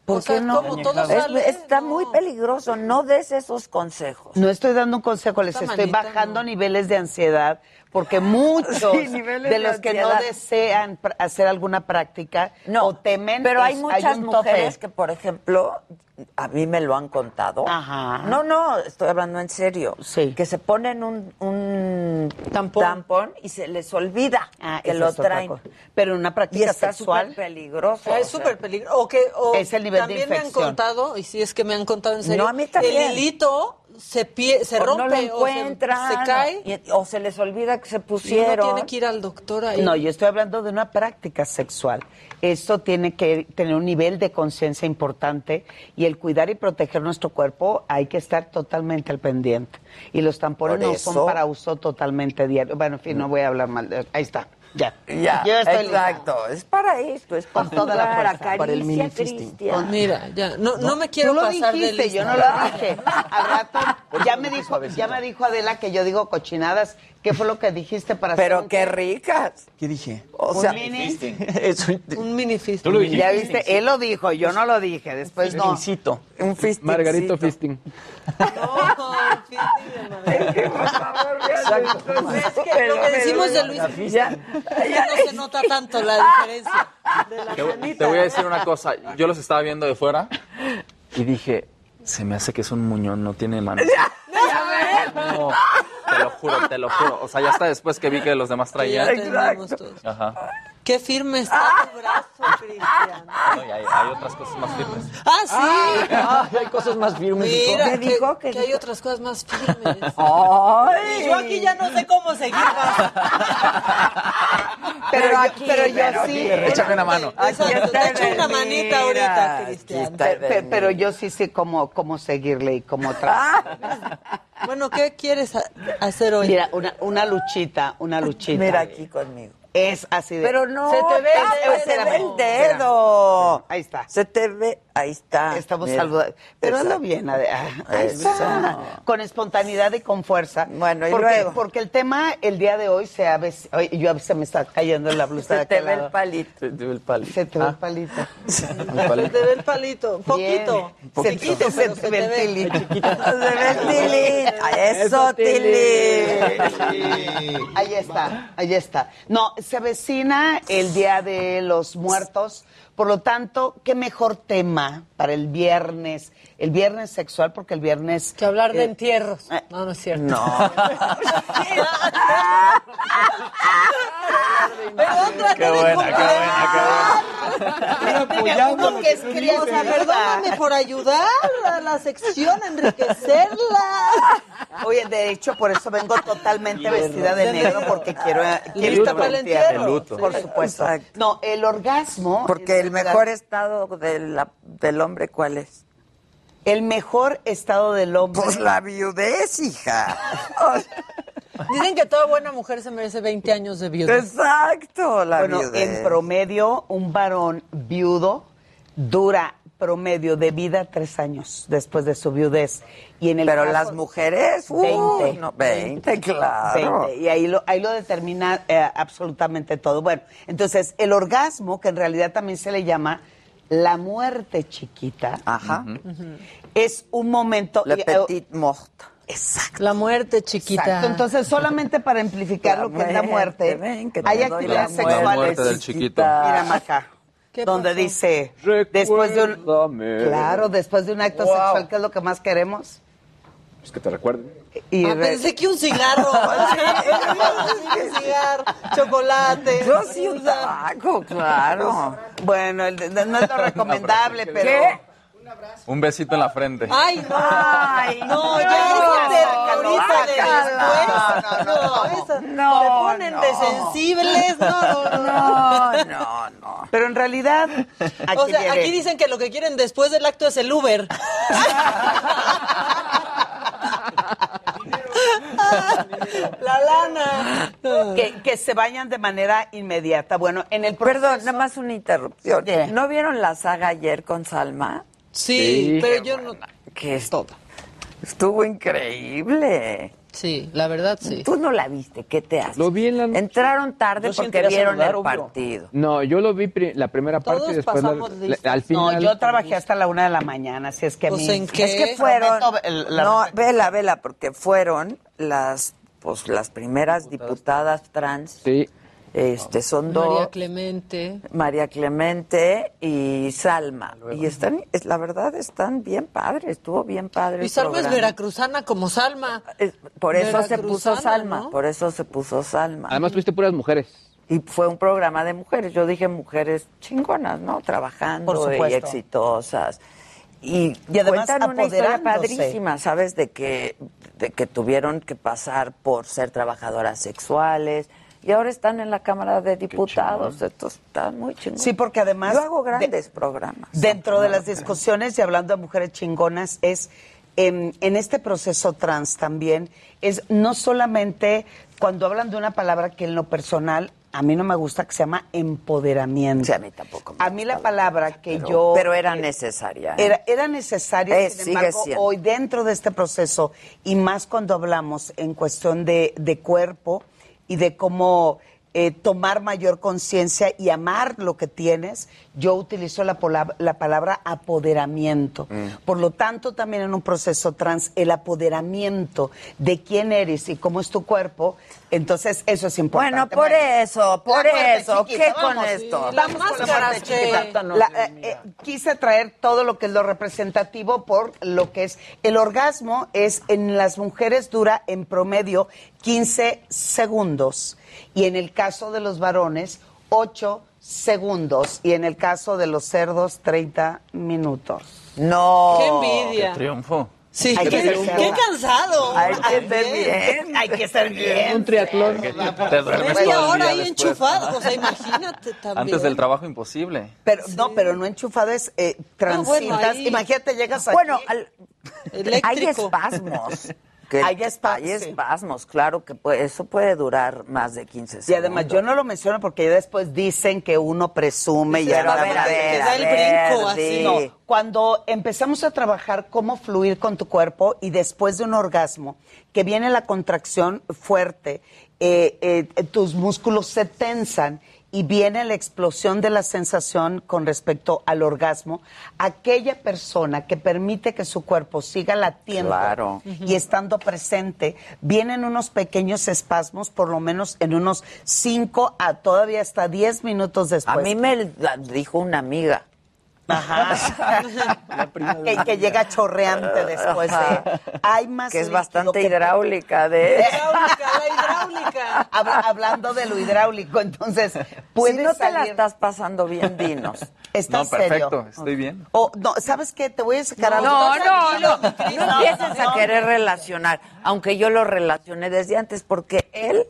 ¿Por O sea, qué no? ¿cómo todo Es- está No. muy peligroso. No des esos consejos. No estoy dando un consejo, les Esta estoy bajando no. niveles de ansiedad porque [laughs] muchos Sí, de los que no desean hacer alguna práctica No, o temen. Pero hay muchas un mujeres tope. que, por ejemplo, a mí me lo han contado. Ajá. No, no, estoy hablando en serio. Sí. Que se ponen un, un Tampón. y se les olvida Ah, que lo traen. Pero en una Y práctica está sexual. súper peligroso. Es súper peligroso. O que, o Es el nivel de también me han infección. contado, y si es que me han contado en serio, No, a mí también. el hilito se, pie, se O rompe no o se, encuentran. se cae y- o se les olvida que se y uno pusieron. tiene que ir al doctor ahí. No, yo estoy hablando de una práctica sexual. Esto tiene que tener un nivel de conciencia importante y el cuidar y proteger nuestro cuerpo hay que estar totalmente al pendiente. Y los tampones no son para uso totalmente diario. Bueno, en fin, no voy a hablar mal de Ahí está, ya. Ya, Yo estoy lista. exacto. Es para esto, es para Con toda la fuerza, para el mini-fisting. Cristian. Mira, ya, no, no, me quiero Tú lo pasar dijiste, lista. yo no lo dije. Al rato, ya me dijo, ya me dijo Adela que yo digo cochinadas. ¿Qué fue lo que dijiste para hacer Pero un qué ricas. ¿Qué dije? O un sea, mini? Eso. [laughs] Un mini fist. Tú lo. Ya viste, él lo dijo, yo no lo dije. Después no. Un fisting. Margarito Fisting. No, el fisting de vean esto. Es que lo que decimos de Luis Ya, ya no se nota tanto la diferencia de la Te, te voy a decir una cosa. Yo los estaba viendo de fuera y dije, se me hace que es un muñón, no tiene manos. No, te lo juro, te lo juro. O sea, ya hasta después que vi que los demás traían. todos. Ajá. Qué firme está tu brazo, Cristian. No, hay, hay otras cosas más firmes. Ah, sí. Ay, hay cosas más firmes. Mira, ¿Qué que, dijo? ¿Qué que hay otras cosas más firmes. ¡Ay! Y yo aquí ya no sé cómo seguir. [laughs] Pero, yo, aquí, pero yo pero sí. aquí. Échame una mano. Exacto, está te echo una manita ahorita, aquí Cristian. pero yo sí sé cómo, cómo seguirle y cómo tratar. Bueno, ¿qué quieres ha- hacer hoy? Mira, una, una luchita, una luchita. Mira aquí conmigo. Es así de... Pero no, Se te ve el dedo. se te ve el Espérame, dedo. Ahí está. Se te ve, ahí está. Estamos saludando. Pero Exacto. bien, ah, ahí está. con espontaneidad y con fuerza. Bueno, y porque, luego. Porque el tema el día de hoy se ha... ves- Ay, yo a veces me está cayendo en la blusa [laughs] de Se te aquel ve el palito. Se te ve el palo. [laughs] Se te ve el palito. Se te ve el palito. Poquito. Bien. Poquito, Se, pero se se te ve te el tilín. Se ve el tilín. Eso, tilín. Ahí está, ahí está. No, se avecina el Día de los Muertos, por lo tanto, qué mejor tema para el viernes, el viernes sexual, porque el viernes... Que hablar de eh, entierros. No, no es cierto. No. [laughs] Pero otra Qué buena, qué buena, qué buena. Uno que es O sea, perdóname por ayudar a la sección, enriquecerla. Oye, de hecho, por eso vengo totalmente vestida de negro, porque quiero, quiero Listo estar para el entierro. luto. Por supuesto. Exacto. No, el orgasmo... Porque el mejor estado de la- del hombre, ¿cuál es? El mejor estado del hombre... Pues la viudez, hija. [laughs] Dicen que toda buena mujer se merece 20 años de viuda. Exacto, la bueno, viudez. en promedio, un varón viudo dura promedio de vida tres años después de su viudez. Y en el Pero caso- las mujeres, uy, 20. no, 20, claro. 20, y ahí lo, ahí lo determina eh, absolutamente todo. Bueno, entonces el orgasmo, que en realidad también se le llama la muerte chiquita, Ajá. es un momento... Le y- petit mort. Exacto. La muerte chiquita. Exacto. Entonces, solamente para amplificar La lo que es la muerte, ven que hay actividades la sexuales. La muerte del chiquito. Mira, Maca, ¿Qué donde pasó? dice, después de un... Claro, después de un acto Wow. sexual, ¿qué es lo que más queremos? Pues que te recuerden. Y Ah, re- pensé que un cigarro. [laughs] un cigarro, chocolate. Yo sí un tabaco, claro. Bueno, el de- no es lo [laughs] recomendable, pero... ¿Qué? Un besito en la frente. Ay, no. Ay, no, ya después. No, Se ponen no. de sensibles. No, no, no. No, no, no. Pero en realidad, aquí O sea, viene. aquí dicen que lo que quieren después del acto es el Uber. [laughs] La lana. que, que se vayan de manera inmediata. Bueno, en el proceso- Perdón, nada más una interrupción. ¿Qué? ¿No vieron la saga ayer con Salma? Sí, Sí, pero yo no. Que es Estuvo increíble. Sí, la verdad sí. Tú no la viste, ¿qué te haces? Lo vi en la- Entraron tarde Yo porque a vieron saludar, el obvio. partido. No, yo lo vi pri- la primera parte y después la- la- al final. No, yo trabajé hasta la una de la mañana, así es que a Pues, mí... ¿en qué? Es que fueron. Prometo el- la- No, vela, vela, porque fueron las pues las primeras diputadas trans. Sí. Este, son dos. María Clemente. María Clemente y Salma. Y están, es- la verdad, están bien padres, estuvo bien padre. Y el Salma es veracruzana como Salma. Es- por eso se puso Salma, ¿no? por eso se puso Salma. Además tuviste puras mujeres. Y fue un programa de mujeres. Yo dije mujeres chingonas, ¿no? Trabajando Por y exitosas. Y, Y además cuentan una historia padrísima, ¿sabes? De que, de que tuvieron que pasar por ser trabajadoras sexuales y ahora están en la Cámara de Diputados. Esto está muy chingón. Sí, porque además... Yo hago de- grandes programas. Dentro de las discusiones y hablando de mujeres chingonas es em, en este proceso trans también es no solamente cuando hablan de una palabra que en lo personal a mí no me gusta que se llama empoderamiento. Sí, a mí tampoco me A mí la palabra que pero, yo Pero era eh, necesaria. ¿eh? Era, era necesaria, Eh, sin embargo, siendo. hoy dentro de este proceso, y más cuando hablamos en cuestión de, de cuerpo y de cómo eh, tomar mayor conciencia y amar lo que tienes, yo utilizo la, pola- la palabra apoderamiento. Mm. Por lo tanto, también en un proceso trans, el apoderamiento de quién eres y cómo es tu cuerpo, entonces eso es importante. Bueno, por eso, por La eso. chiquita, ¿Qué con esto? sí, Vamos Las con la máscaras parte que- chiquita. La- eh, eh, quise traer todo lo que es lo representativo por lo que es el orgasmo es en las mujeres dura en promedio 15 segundos y en el caso de los varones 8 segundos y en el caso de los cerdos 30 minutos. No. ¡Qué envidia! Triunfo. Sí, Hay que qué, ser qué cansado. Hay que ser bien, hay que ser bien. Un triatlón. Te duermes Media hora ahí después. enchufado. O sea, imagínate también. Antes del trabajo imposible. Pero no, pero no enchufado es eh, transitas. bueno, ahí- Imagínate, llegas aquí. Bueno, al- hay espasmos. Que- Hay espa- hay espasmos, claro que puede- eso puede durar más de 15 segundos. Y además, yo no lo menciono porque ya después dicen que uno presume y Pero a anda ver, a mal. ver, Que da a el ver, brinco así. di. No, cuando empezamos a trabajar cómo fluir con tu cuerpo y después de un orgasmo, que viene la contracción fuerte, eh, eh, tus músculos se tensan y viene la explosión de la sensación con respecto al orgasmo, aquella persona que permite que su cuerpo siga latiendo Claro. y estando presente, vienen unos pequeños espasmos, por lo menos en unos 5 a todavía hasta 10 minutos después. A mí me dijo una amiga. Ajá. [laughs] que, que llega chorreante después de. Hay más Que es bastante que- hidráulica de [laughs] Hidráulica, la hidráulica. Habla- hablando de lo hidráulico, entonces [laughs] Si no te la salir- estás pasando bien, dinos. ¿Estás No, perfecto, serio? estoy bien. O, no, ¿sabes qué? Te voy a sacar algo. No, no, no. No No, empieces a querer relacionar, aunque yo lo relacioné desde antes, porque él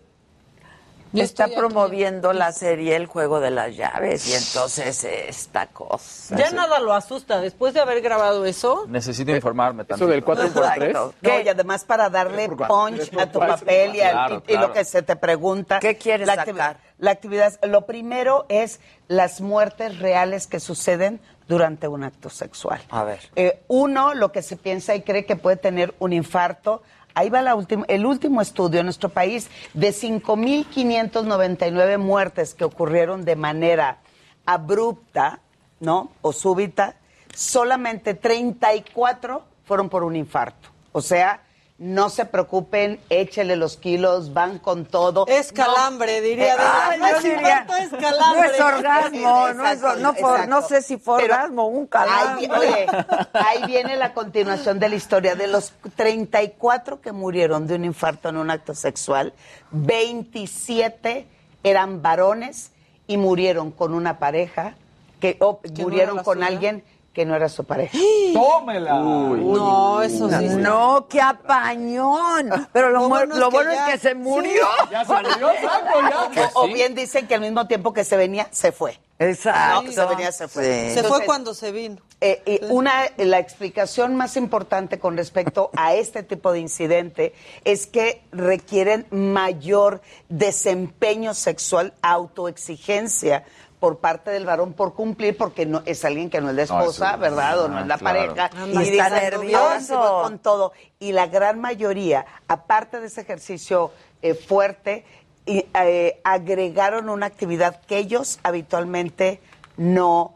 Yo está aquí. promoviendo la serie El Juego de las Llaves y entonces esta cosa. Ya nada lo asusta. Después de haber grabado eso, Necesito informarme Eso también. del 4x3. Exacto. No, ¿Qué? y además para darle punch a tu papel y, al- Claro, y- lo que se te pregunta. ¿Qué quieres la sacar? La actividad, lo primero es las muertes reales que suceden durante un acto sexual. A ver. Eh, uno, lo que se piensa y cree que puede tener un infarto. Ahí va la el último estudio en nuestro país de 5.599 muertes que ocurrieron de manera abrupta, ¿no? O súbita. Solamente 34 fueron por un infarto. O sea, no se preocupen, échele los kilos, van con todo. es calambre, diría. Eh, ah, no yo es diría, infarto, es calambre. No es orgasmo, no, es, no, fue- no exacto. sé si fue Pero orgasmo, un Ahí, calambre. vi- oye, ahí viene la continuación de la historia. De los 34 que murieron de un infarto en un acto sexual, 27 eran varones y murieron con una pareja, que o murieron con suya? alguien que no era su pareja. [gasps] ¡Tómela! No, eso sí. No, qué apañón. [laughs] Pero lo, bueno es lo que bueno ya- es que se murió. [laughs] Ya se murió, exacto, ya. [laughs] O, o bien dicen que al mismo tiempo que se venía, se fue. Exacto. No, se venía, se fue. Sí. Se Entonces, fue cuando se vino. Eh, eh, una, la explicación más importante con respecto a este tipo de incidente es que requieren mayor desempeño sexual, autoexigencia por parte del varón por cumplir, porque no es alguien que no es la Ah, esposa, sí. ¿verdad? O no Ah, es la claro. pareja. Y dice, está "Ahora nervioso". con todo. Y la gran mayoría, aparte de ese ejercicio eh, fuerte, y, eh, agregaron una actividad que ellos habitualmente no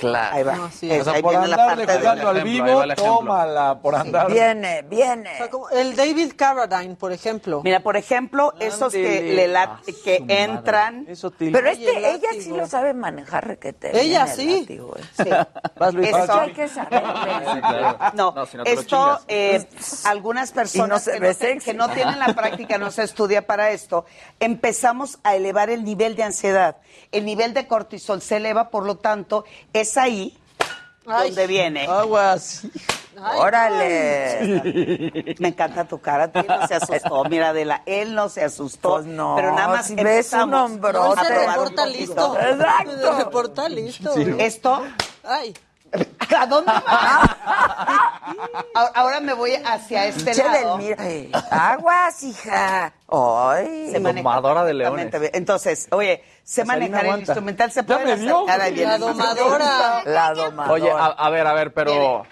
Claro. Ahí va. No, sí. Es- O sea, ahí por viene la andarle parte de- jugando al vivo, tómala por andar. Viene, O viene. sea, como el David Carradine, por ejemplo. Mira, por ejemplo, esos que le Ah, que entran. Eso. Pero el este, ella sí lo sabe manejar requete. Ella bien, el sí. látigo, eh. Sí. Vas, Luis. Eso- Eso hay que saber. No, No, si no te lo esto, eh, algunas personas no que, que no tienen la práctica, no se estudia para esto, empezamos a elevar el nivel de ansiedad. El nivel de cortisol se eleva, por lo tanto, es ahí Ay. donde viene. Aguas. Ay, Órale. Me encanta tu cara, Ti no se asustó. Mira, Adela, él no se asustó. Pues no, pero nada más si ves un No, hombrote. él se reporta listo. Exacto. Se reporta listo. Esto Ay. [laughs] ¿A dónde vas? [laughs] ahora, me voy hacia este Che lado. del mira. Aguas, hija. Ay. Se maneja Domadora de leones. Entonces, oye, sé Salina manejar el instrumental, se puede ahí viene La domadora. La domadora. Oye, a, a ver, a ver, pero.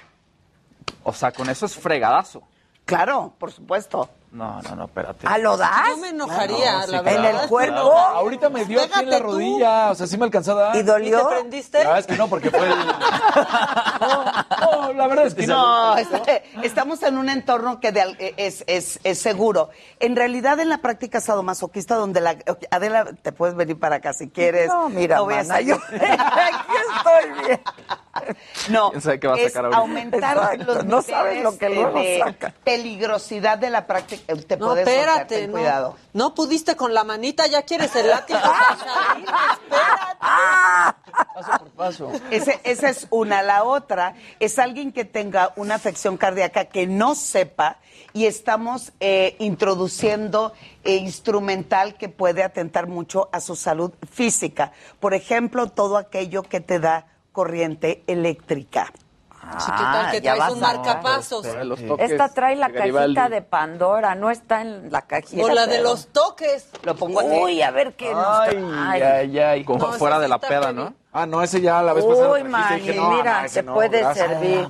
O sea, con eso es fregadazo. Claro, por supuesto. No, no, no, espérate. ¿Ah, lo das? Yo me enojaría, No, sí, la claro. verdad. ¿En el cuerpo? No, Ahorita me dio aquí en la tú. rodilla. O sea, sí me alcanzó a dar. ¿Y ¿Y te dolió? prendiste? La verdad es que no, porque fue el. [laughs] No, no, la verdad es que No, este, estamos en un entorno que de al- es, es, es seguro. En realidad, en la práctica sadomasoquista, donde la. Adela, te puedes venir para acá si quieres. No, mira, a mana, yo [laughs] aquí estoy bien. No, ¿Quién sabe qué va a es sacar ahorita? aumentar Exacto, los no sabes lo que luego de saca. peligrosidad de la práctica te No, puedes espérate, ten no. cuidado. No pudiste con la manita, ya quieres el látigo. [laughs] Chacharín, Paso por paso. Ese- esa es una. La otra es alguien que tenga una afección cardíaca que no sepa y estamos eh, introduciendo eh, instrumental que puede atentar mucho a su salud física. Por ejemplo, todo aquello que te da corriente eléctrica. Sí, ¿qué tal que ya traes un marcapasos? Esta trae la Garibaldi. cajita de Pandora, no está en la cajita. O la de pero- los toques. Lo pongo aquí. Uy, a ver qué nos Ay, trae. ay, ay. Como No, fuera de la está peda. ¿no? Ah, no, ese ya la vez pasada. Uy, lo trajiste y dije, Manny, no, mira, se no, puede gracias. servir.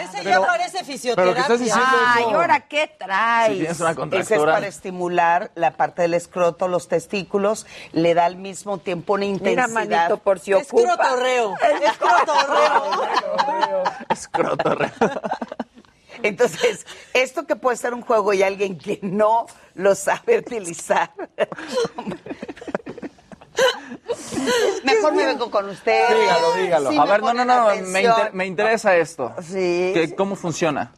Ese ya parece fisioterapia. pero ¿qué estás diciendo Ay, eso? ¿ahora qué traes? Si tienes una Ese es para estimular la parte del escroto, los testículos, le da al mismo tiempo una Mira, intensidad. manito, por si Es ocupa. crotorreo. Es crotorreo. Escroto. [laughs] Entonces, esto que puede ser un juego y alguien que no lo sabe utilizar. [laughs] [laughs] Mejor me vengo con ustedes. Dígalo, dígalo. Sí, a ver, no, no, no, me, atención. inter- me interesa esto. Sí. Que- ¿Cómo funciona?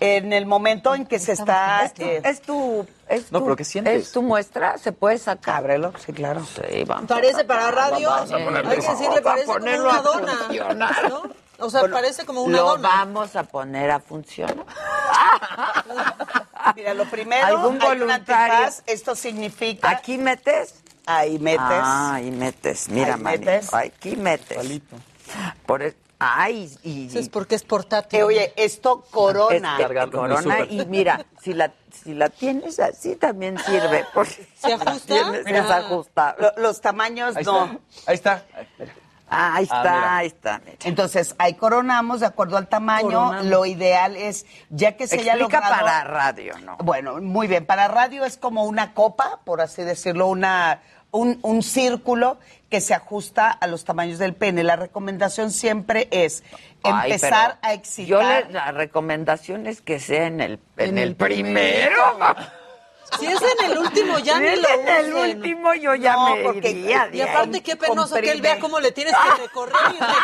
En el momento en que se está... Es tu, eh, es tu, es No, tu- pero ¿qué sientes? Es tu muestra, se puede sacar. Ábrelo, sí, claro. Sí, vamos. Parece para radio. Vamos a. Hay que decirle, Vamos a parece como ponerlo una dona. ¿no? O sea, Bueno, parece como una Lo dona. vamos a poner a funcionar. [laughs] Mira, lo primero, ¿Algún hay un voluntario? antifaz, esto significa... ¿Aquí metes? Ahí metes. Ah, ahí metes. Mira, Ahí metes. Aquí metes. Por el- Ay, y, Eso es porque es portátil. Eh, oye, esto corona. Es que corona y mira, si la si la tienes así también sirve porque ¿Se ajusta? [laughs] tienes Mira. ajustar. Lo- los tamaños Ahí no. está. Ahí está. Ah, ahí Ah, está, mira. ahí está. mira. Entonces, ahí coronamos de acuerdo al tamaño. Coronamos. Lo ideal es, ya que se haya Explica logrado... para radio, ¿no? Bueno, muy bien. Para radio es como una copa, por así decirlo, una, un, un círculo que se ajusta a los tamaños del pene. La recomendación siempre es Ay, empezar a excitar. Yo le, la recomendación es que sea en el en, el, primero. Si es en el último, ya Si ni es lo en el usen. último yo ya No, me porque- iría de Y aparte, ahí. qué penoso que él comprime. vea cómo le tienes que recorrer y recorrer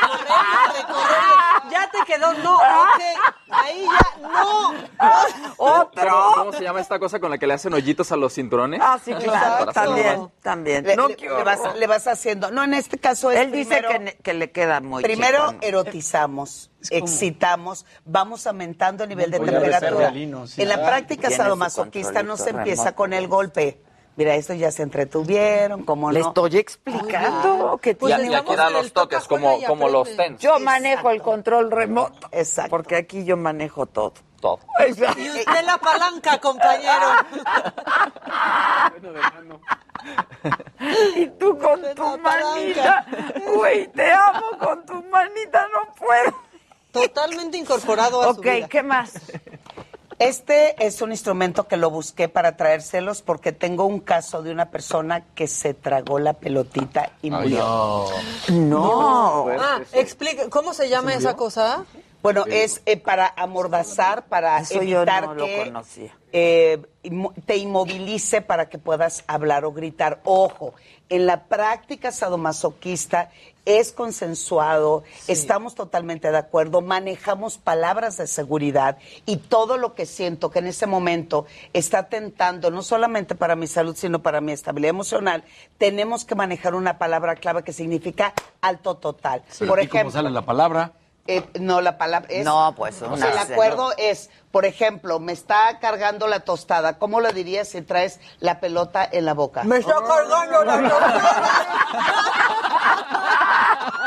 y recorrer. Ya te quedó, no, ok. Ahí ya, no. Otro. ¿Cómo, cómo se llama esta cosa con la que le hacen hoyitos a los cinturones? Ah, sí, claro, Para también, también. Le, No, le- le vas, le vas haciendo. No, en este caso es Él dice primero- que, ne- que le queda muy Primero chico. erotizamos, excitamos, vamos aumentando el nivel de Voy temperatura. sí. En la Ah, práctica sadomasoquista no se empieza con el golpe. Mira, esto ya se entretuvieron, como Le no. estoy explicando que Pues Y, tiene y aquí estamos dan en los toques, como, como los tens. Yo manejo el control remoto. Exacto. Porque aquí yo manejo todo. Todo. Y usted la palanca, compañero. Y tú con tu manita. Güey, te amo con tu manita, no puedo. Totalmente incorporado a su Ok, vida. ¿qué más? Este es un instrumento que lo busqué para traérselos porque tengo un caso de una persona que se tragó la pelotita y murió. No. Ah, explique, ¿cómo se llama esa cosa? Bueno, es eh, para amordazar, para Eso yo evitar no lo que conocía. eh, te inmovilice para que puedas hablar o gritar. Ojo, en la práctica sadomasoquista es consensuado, estamos totalmente de acuerdo, manejamos palabras de seguridad y todo lo que siento que en ese momento está tentando, no solamente para mi salud, sino para mi estabilidad emocional, tenemos que manejar una palabra clave que significa alto total. Por ¿Y cómo ejemplo, sale la palabra? Eh, no, la palabra es. No, pues, O una sea, el acuerdo es, por ejemplo, me está cargando la tostada. ¿Cómo lo dirías si traes la pelota en la boca? Me está cargando la [laughs]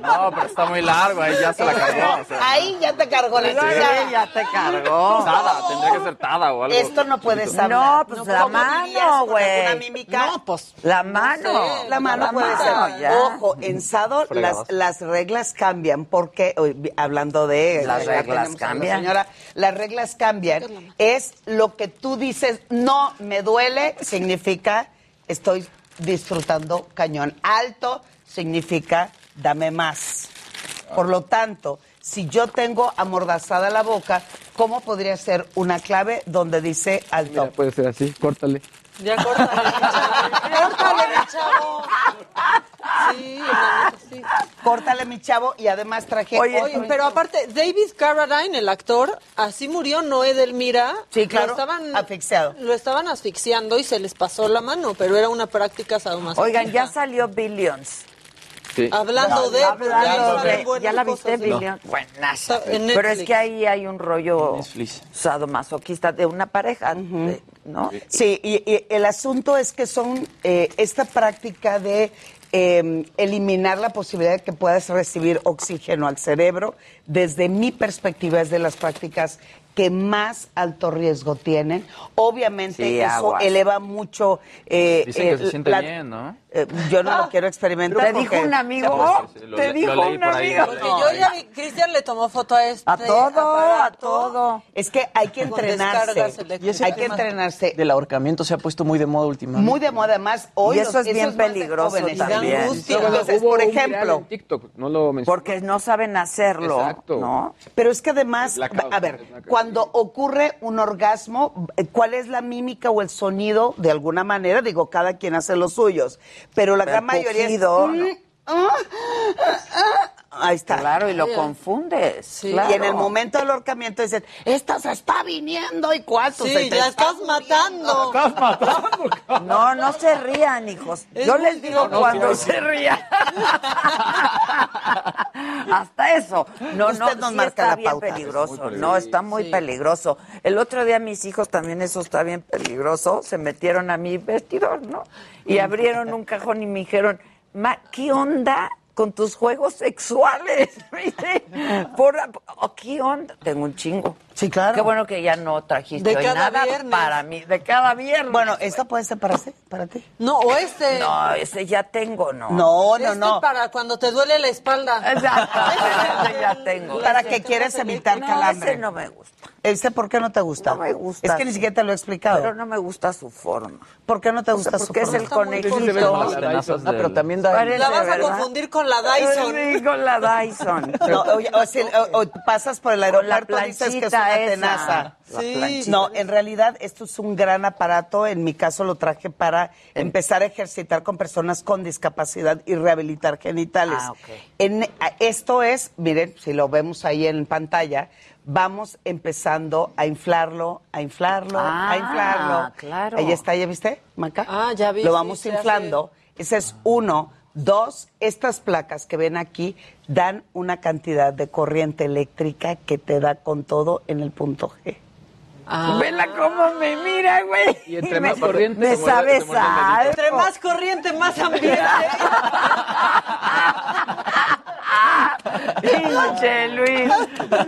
No, pero está muy largo, ahí ya se la cargó. o sea. Ahí ya te cargó la Sí, ya te cargó. Tada, tendría que ser tada o algo. Esto no puedes hablar. No, pues la ¿Cómo dirías mano, con alguna güey. mímica? No, pues. La mano. La mano La puede mano, ser. ya. Ojo, en Sado Fregados. las, las reglas cambian porque, hablando de... Las ya reglas tenemos a la cambian. Señora, las reglas cambian. Es lo que tú dices, no me duele, significa estoy disfrutando cañón. Alto significa dame más. Por lo tanto, si yo tengo amordazada la boca, ¿cómo podría ser una clave donde dice alto? Puede ser así, córtale. Ya córtale, mi chavo. Córtale, mi chavo. Sí, hermanitos. Córtale, mi chavo, y además traje. Oye, pero aparte, David Carradine, el actor, así murió Noé Delmira. Sí, claro, Lo estaban, asfixiado. Lo estaban asfixiando y se les pasó la mano, pero era una práctica sadomasoquista. Oigan, ya salió Billions. Hablando de, Hablando ¿Ya la viste, cosas, ¿no? Buenaza. Pero es Netflix. que ahí hay un rollo sadomasoquista de una pareja, de- ¿no? Sí, y, y el asunto es que son eh, esta práctica de eh, eliminar la posibilidad de que puedas recibir oxígeno al cerebro, desde mi perspectiva es de las prácticas que más alto riesgo tienen. Obviamente Sí, eso eleva mucho... eh, Dicen que eh, se siente la- bien, ¿no? Eh, yo no lo quiero experimentar. ¿Te dijo un amigo? Sí, sí, lo ¿Te dijo lo leí un amigo? Porque yo ya vi, Cristian le tomó foto a este. A todo, a todo. Es que hay que entrenarse. Hay que entrenarse. Del ahorcamiento se ha puesto muy de moda últimamente. Muy de moda, además. Hoy Y eso los- es bien peligroso jóvenes. también. Entonces, hubo por ejemplo, en TikTok, no lo mencioné. Porque no saben hacerlo, Exacto. ¿no? Pero es que además, a ver, cuando ocurre un orgasmo, eh, ¿cuál es la mímica o el sonido? De alguna manera, digo, cada quien hace los suyos, pero la gran mayoría es... mm, ah, ah, ah. Ahí está. Claro, y lo confundes. Y claro. en el momento del ahorcamiento dicen, esta se está viniendo y cuánto Sí, se te la está estás matando. No, no se rían, hijos. Es Yo les digo cuando se rían. [laughs] Hasta eso. No, no, Usted nos sí marca está la bien pauta. peligroso. No, está muy peligroso. El otro día mis hijos también eso está bien peligroso. Se metieron a mi vestidor, ¿no? Y abrieron un cajón y me dijeron, Ma, ¿qué onda? Con tus juegos sexuales, [laughs] ¿viste? Por, oh, ¿Qué onda? Tengo un chingo. Sí, claro. Qué bueno que ya no trajiste De hoy cada nada viernes. para mí. De cada viernes. Bueno, ¿esta puede ser para, ti- para ti? No, o este. No, ese ya tengo, ¿no. No, no, Este no. para cuando te duele la espalda. [laughs] Exacto, ya tengo. ¿Para qué quieres evitar No, calambre? ese no me gusta. ¿Ese por qué no te gusta? No me gusta. Es que ni siquiera te lo he explicado. Pero no me gusta su forma. ¿Por qué no te gusta su Porque es forma? el Está muy conejito. tenazas Ah, pero también da... Parece, La vas a confundir con la Dyson. Sí, con la Dyson. No, o, si- o- o pasas por el aeropuerto dices que tenaza. Sí. No, en realidad esto es un gran aparato. En mi caso lo traje para empezar a ejercitar con personas con discapacidad y rehabilitar genitales. Ah, ok. En, a- esto es, miren, si lo vemos ahí en pantalla, vamos empezando a inflarlo, a inflarlo, Ah, a inflarlo. claro. Ahí está, ¿ya viste, Maca? Ah, ya vi, Lo vamos inflando. Ese es uno. Dos, estas placas que ven aquí dan una cantidad de corriente eléctrica que te da con todo en el punto G. Ah. Vela cómo me mira, güey. Y entre me, más corriente, Me muerde- sabe se muerde el dedito. algo. Entre más corriente, más ambiente. [laughs] Pinche Luis.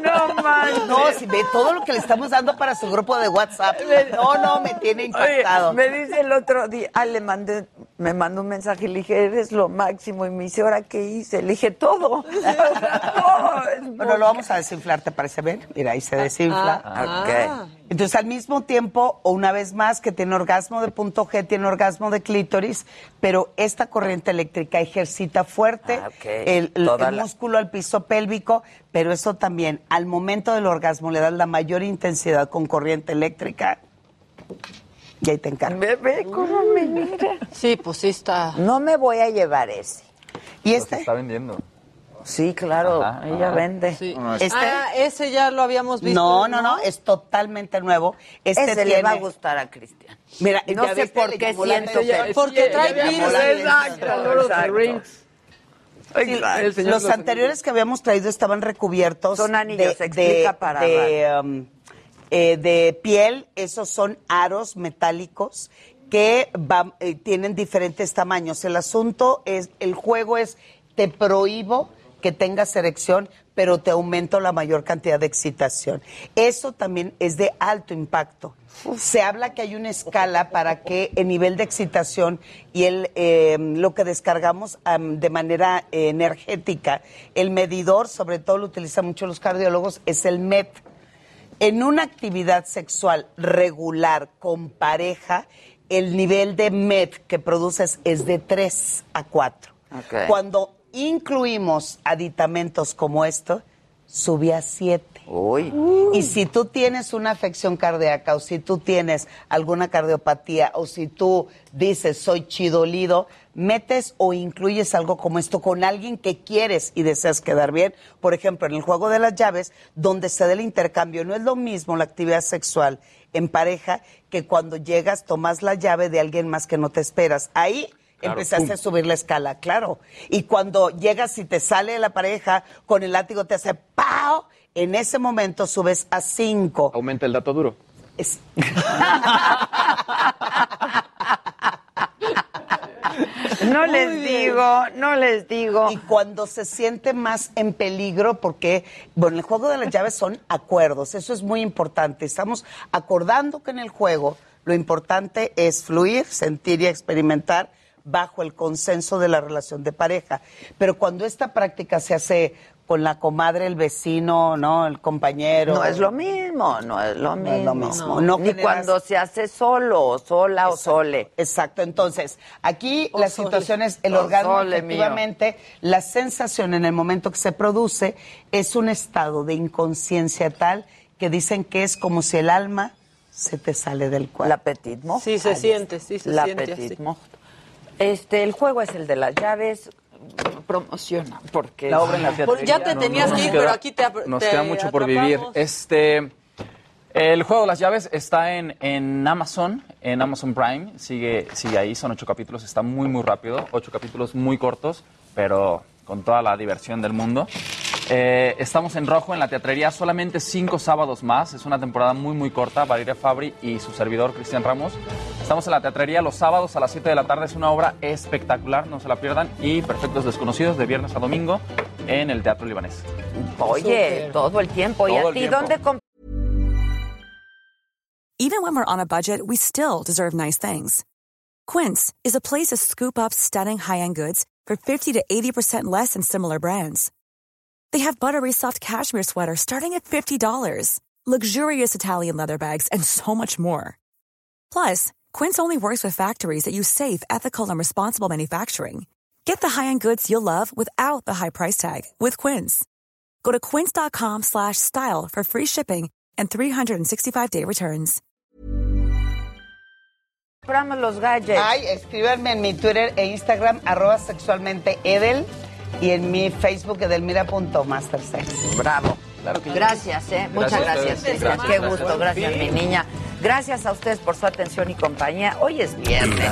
No manches. No, si ve todo lo que le estamos dando para su grupo de WhatsApp. No, no, me tiene impactado. Oye, me dice el otro día, ah, le mandé, me mandó un mensaje y le dije, eres lo máximo. Y me dice, ¿ahora qué hice? Le dije, todo. [laughs] todo. Bueno, lo vamos a desinflar, ¿te parece bien? Mira, ahí se desinfla. Ok. Entonces, al mismo tiempo, o una vez más, que tiene orgasmo de punto G, tiene orgasmo de clítoris, pero esta corriente eléctrica ejercita fuerte Ah, el, el- el músculo al piso pélvico, pero eso también, al momento del orgasmo, le das la mayor intensidad con corriente eléctrica. Y ahí te encargo. Bebé, ¿cómo me mira? Sí, pues sí está. No me voy a llevar ese. ¿Y Se este? está vendiendo. Sí, claro, Ajá, ella ajá. vende. Sí. ¿Este? Ah, ese ya lo habíamos visto. No, no, no, es totalmente nuevo. Este Ese tiene... le va a gustar a Cristian. Mira, No ¿ya sé por qué siento que- Porque trae virus. Exacto. Sí, los anteriores que habíamos traído estaban recubiertos Son anillos, explica para de, um, eh, de piel, esos son aros metálicos que va- eh, tienen diferentes tamaños. El asunto es, el juego es, te prohíbo que tengas erección, pero te aumento la mayor cantidad de excitación. Eso también es de alto impacto. Se habla que hay una escala para que el nivel de excitación y el, eh, lo que descargamos am, de manera eh, energética, el medidor, sobre todo lo utilizan mucho los cardiólogos, es el MET. En una actividad sexual regular con pareja, el nivel de MET que produces es de 3 a 4. Ok. Cuando incluimos aditamentos como esto, subía a 7. Uy. Y si tú tienes una afección cardíaca o si tú tienes alguna cardiopatía o si tú dices soy chidolido, metes o incluyes algo como esto con alguien que quieres y deseas quedar bien. Por ejemplo, en el juego de las llaves, donde se da el intercambio, no es lo mismo la actividad sexual en pareja que cuando llegas, tomas la llave de alguien más que no te esperas. Ahí Claro, empezaste pum. a subir la escala, claro. Y cuando llegas y te sale la pareja con el látigo, te hace ¡pau! En ese momento subes a 5. Aumenta el dato duro. [laughs] No les digo, no les digo. Y cuando se siente más en peligro, porque, bueno, el juego de las llaves son acuerdos, eso es muy importante. Estamos acordando que en el juego lo importante es fluir, sentir y experimentar bajo el consenso de la relación de pareja. Pero cuando esta práctica se hace con la comadre, el vecino, ¿no? El compañero. No es lo mismo, no es lo No mismo. es lo mismo. No Ni generas- cuando se hace solo, o sola o sole. Exacto, entonces, aquí O la sole. situación es el O orgasmo, mío. efectivamente, la sensación en el momento que se produce es un estado de inconsciencia tal que dicen que es como si el alma se te sale del cuerpo. La petit mort. Sí, se Ahí siente, está. sí, se La siente petit mort. Este, el juego es el de las llaves. Promociona, porque La obra en la teatrería. ya te tenías no, que ir, queda- pero aquí te Nos te queda mucho por vivir. Este, el juego de las llaves está en, en Amazon, en Amazon Prime. Sigue, sigue ahí, son ocho capítulos, está muy, muy rápido. Ocho capítulos muy cortos, pero con toda la diversión del mundo. Eh, estamos en rojo en la teatrería, solamente cinco sábados más. Es una temporada muy, muy corta. Valeria Fabri y su servidor, Cristian Ramos. Estamos en la teatrería los sábados a las 7 de la tarde. Es una obra espectacular, no se la pierdan. Y Perfectos Desconocidos de viernes a domingo en el Teatro Libanés. Oye, todo el tiempo. ¿Y Todo a el ti dónde Even when we're on a budget, we still deserve nice things. Quince is a place to scoop up stunning high-end goods for 50 to 80% less than similar brands. They have buttery soft cashmere sweaters starting at $50, luxurious Italian leather bags, and so much more. Plus, Quince only works with factories that use safe, ethical, and responsible manufacturing. Get the high-end goods you'll love without the high price tag with Quince. Go to quince.com slash style for free shipping and 365-day returns. los gadgets? Ay, escríbanme en mi Twitter e Instagram, arroba sexualmente Edel, y en mi Facebook, edelmira.mastersex. Bravo. Gracias, ¿eh? Muchas Gracias a gracias. Cristian. Gracias. Qué gusto, gracias, mi niña. Gracias a ustedes por su atención y compañía. Hoy es viernes.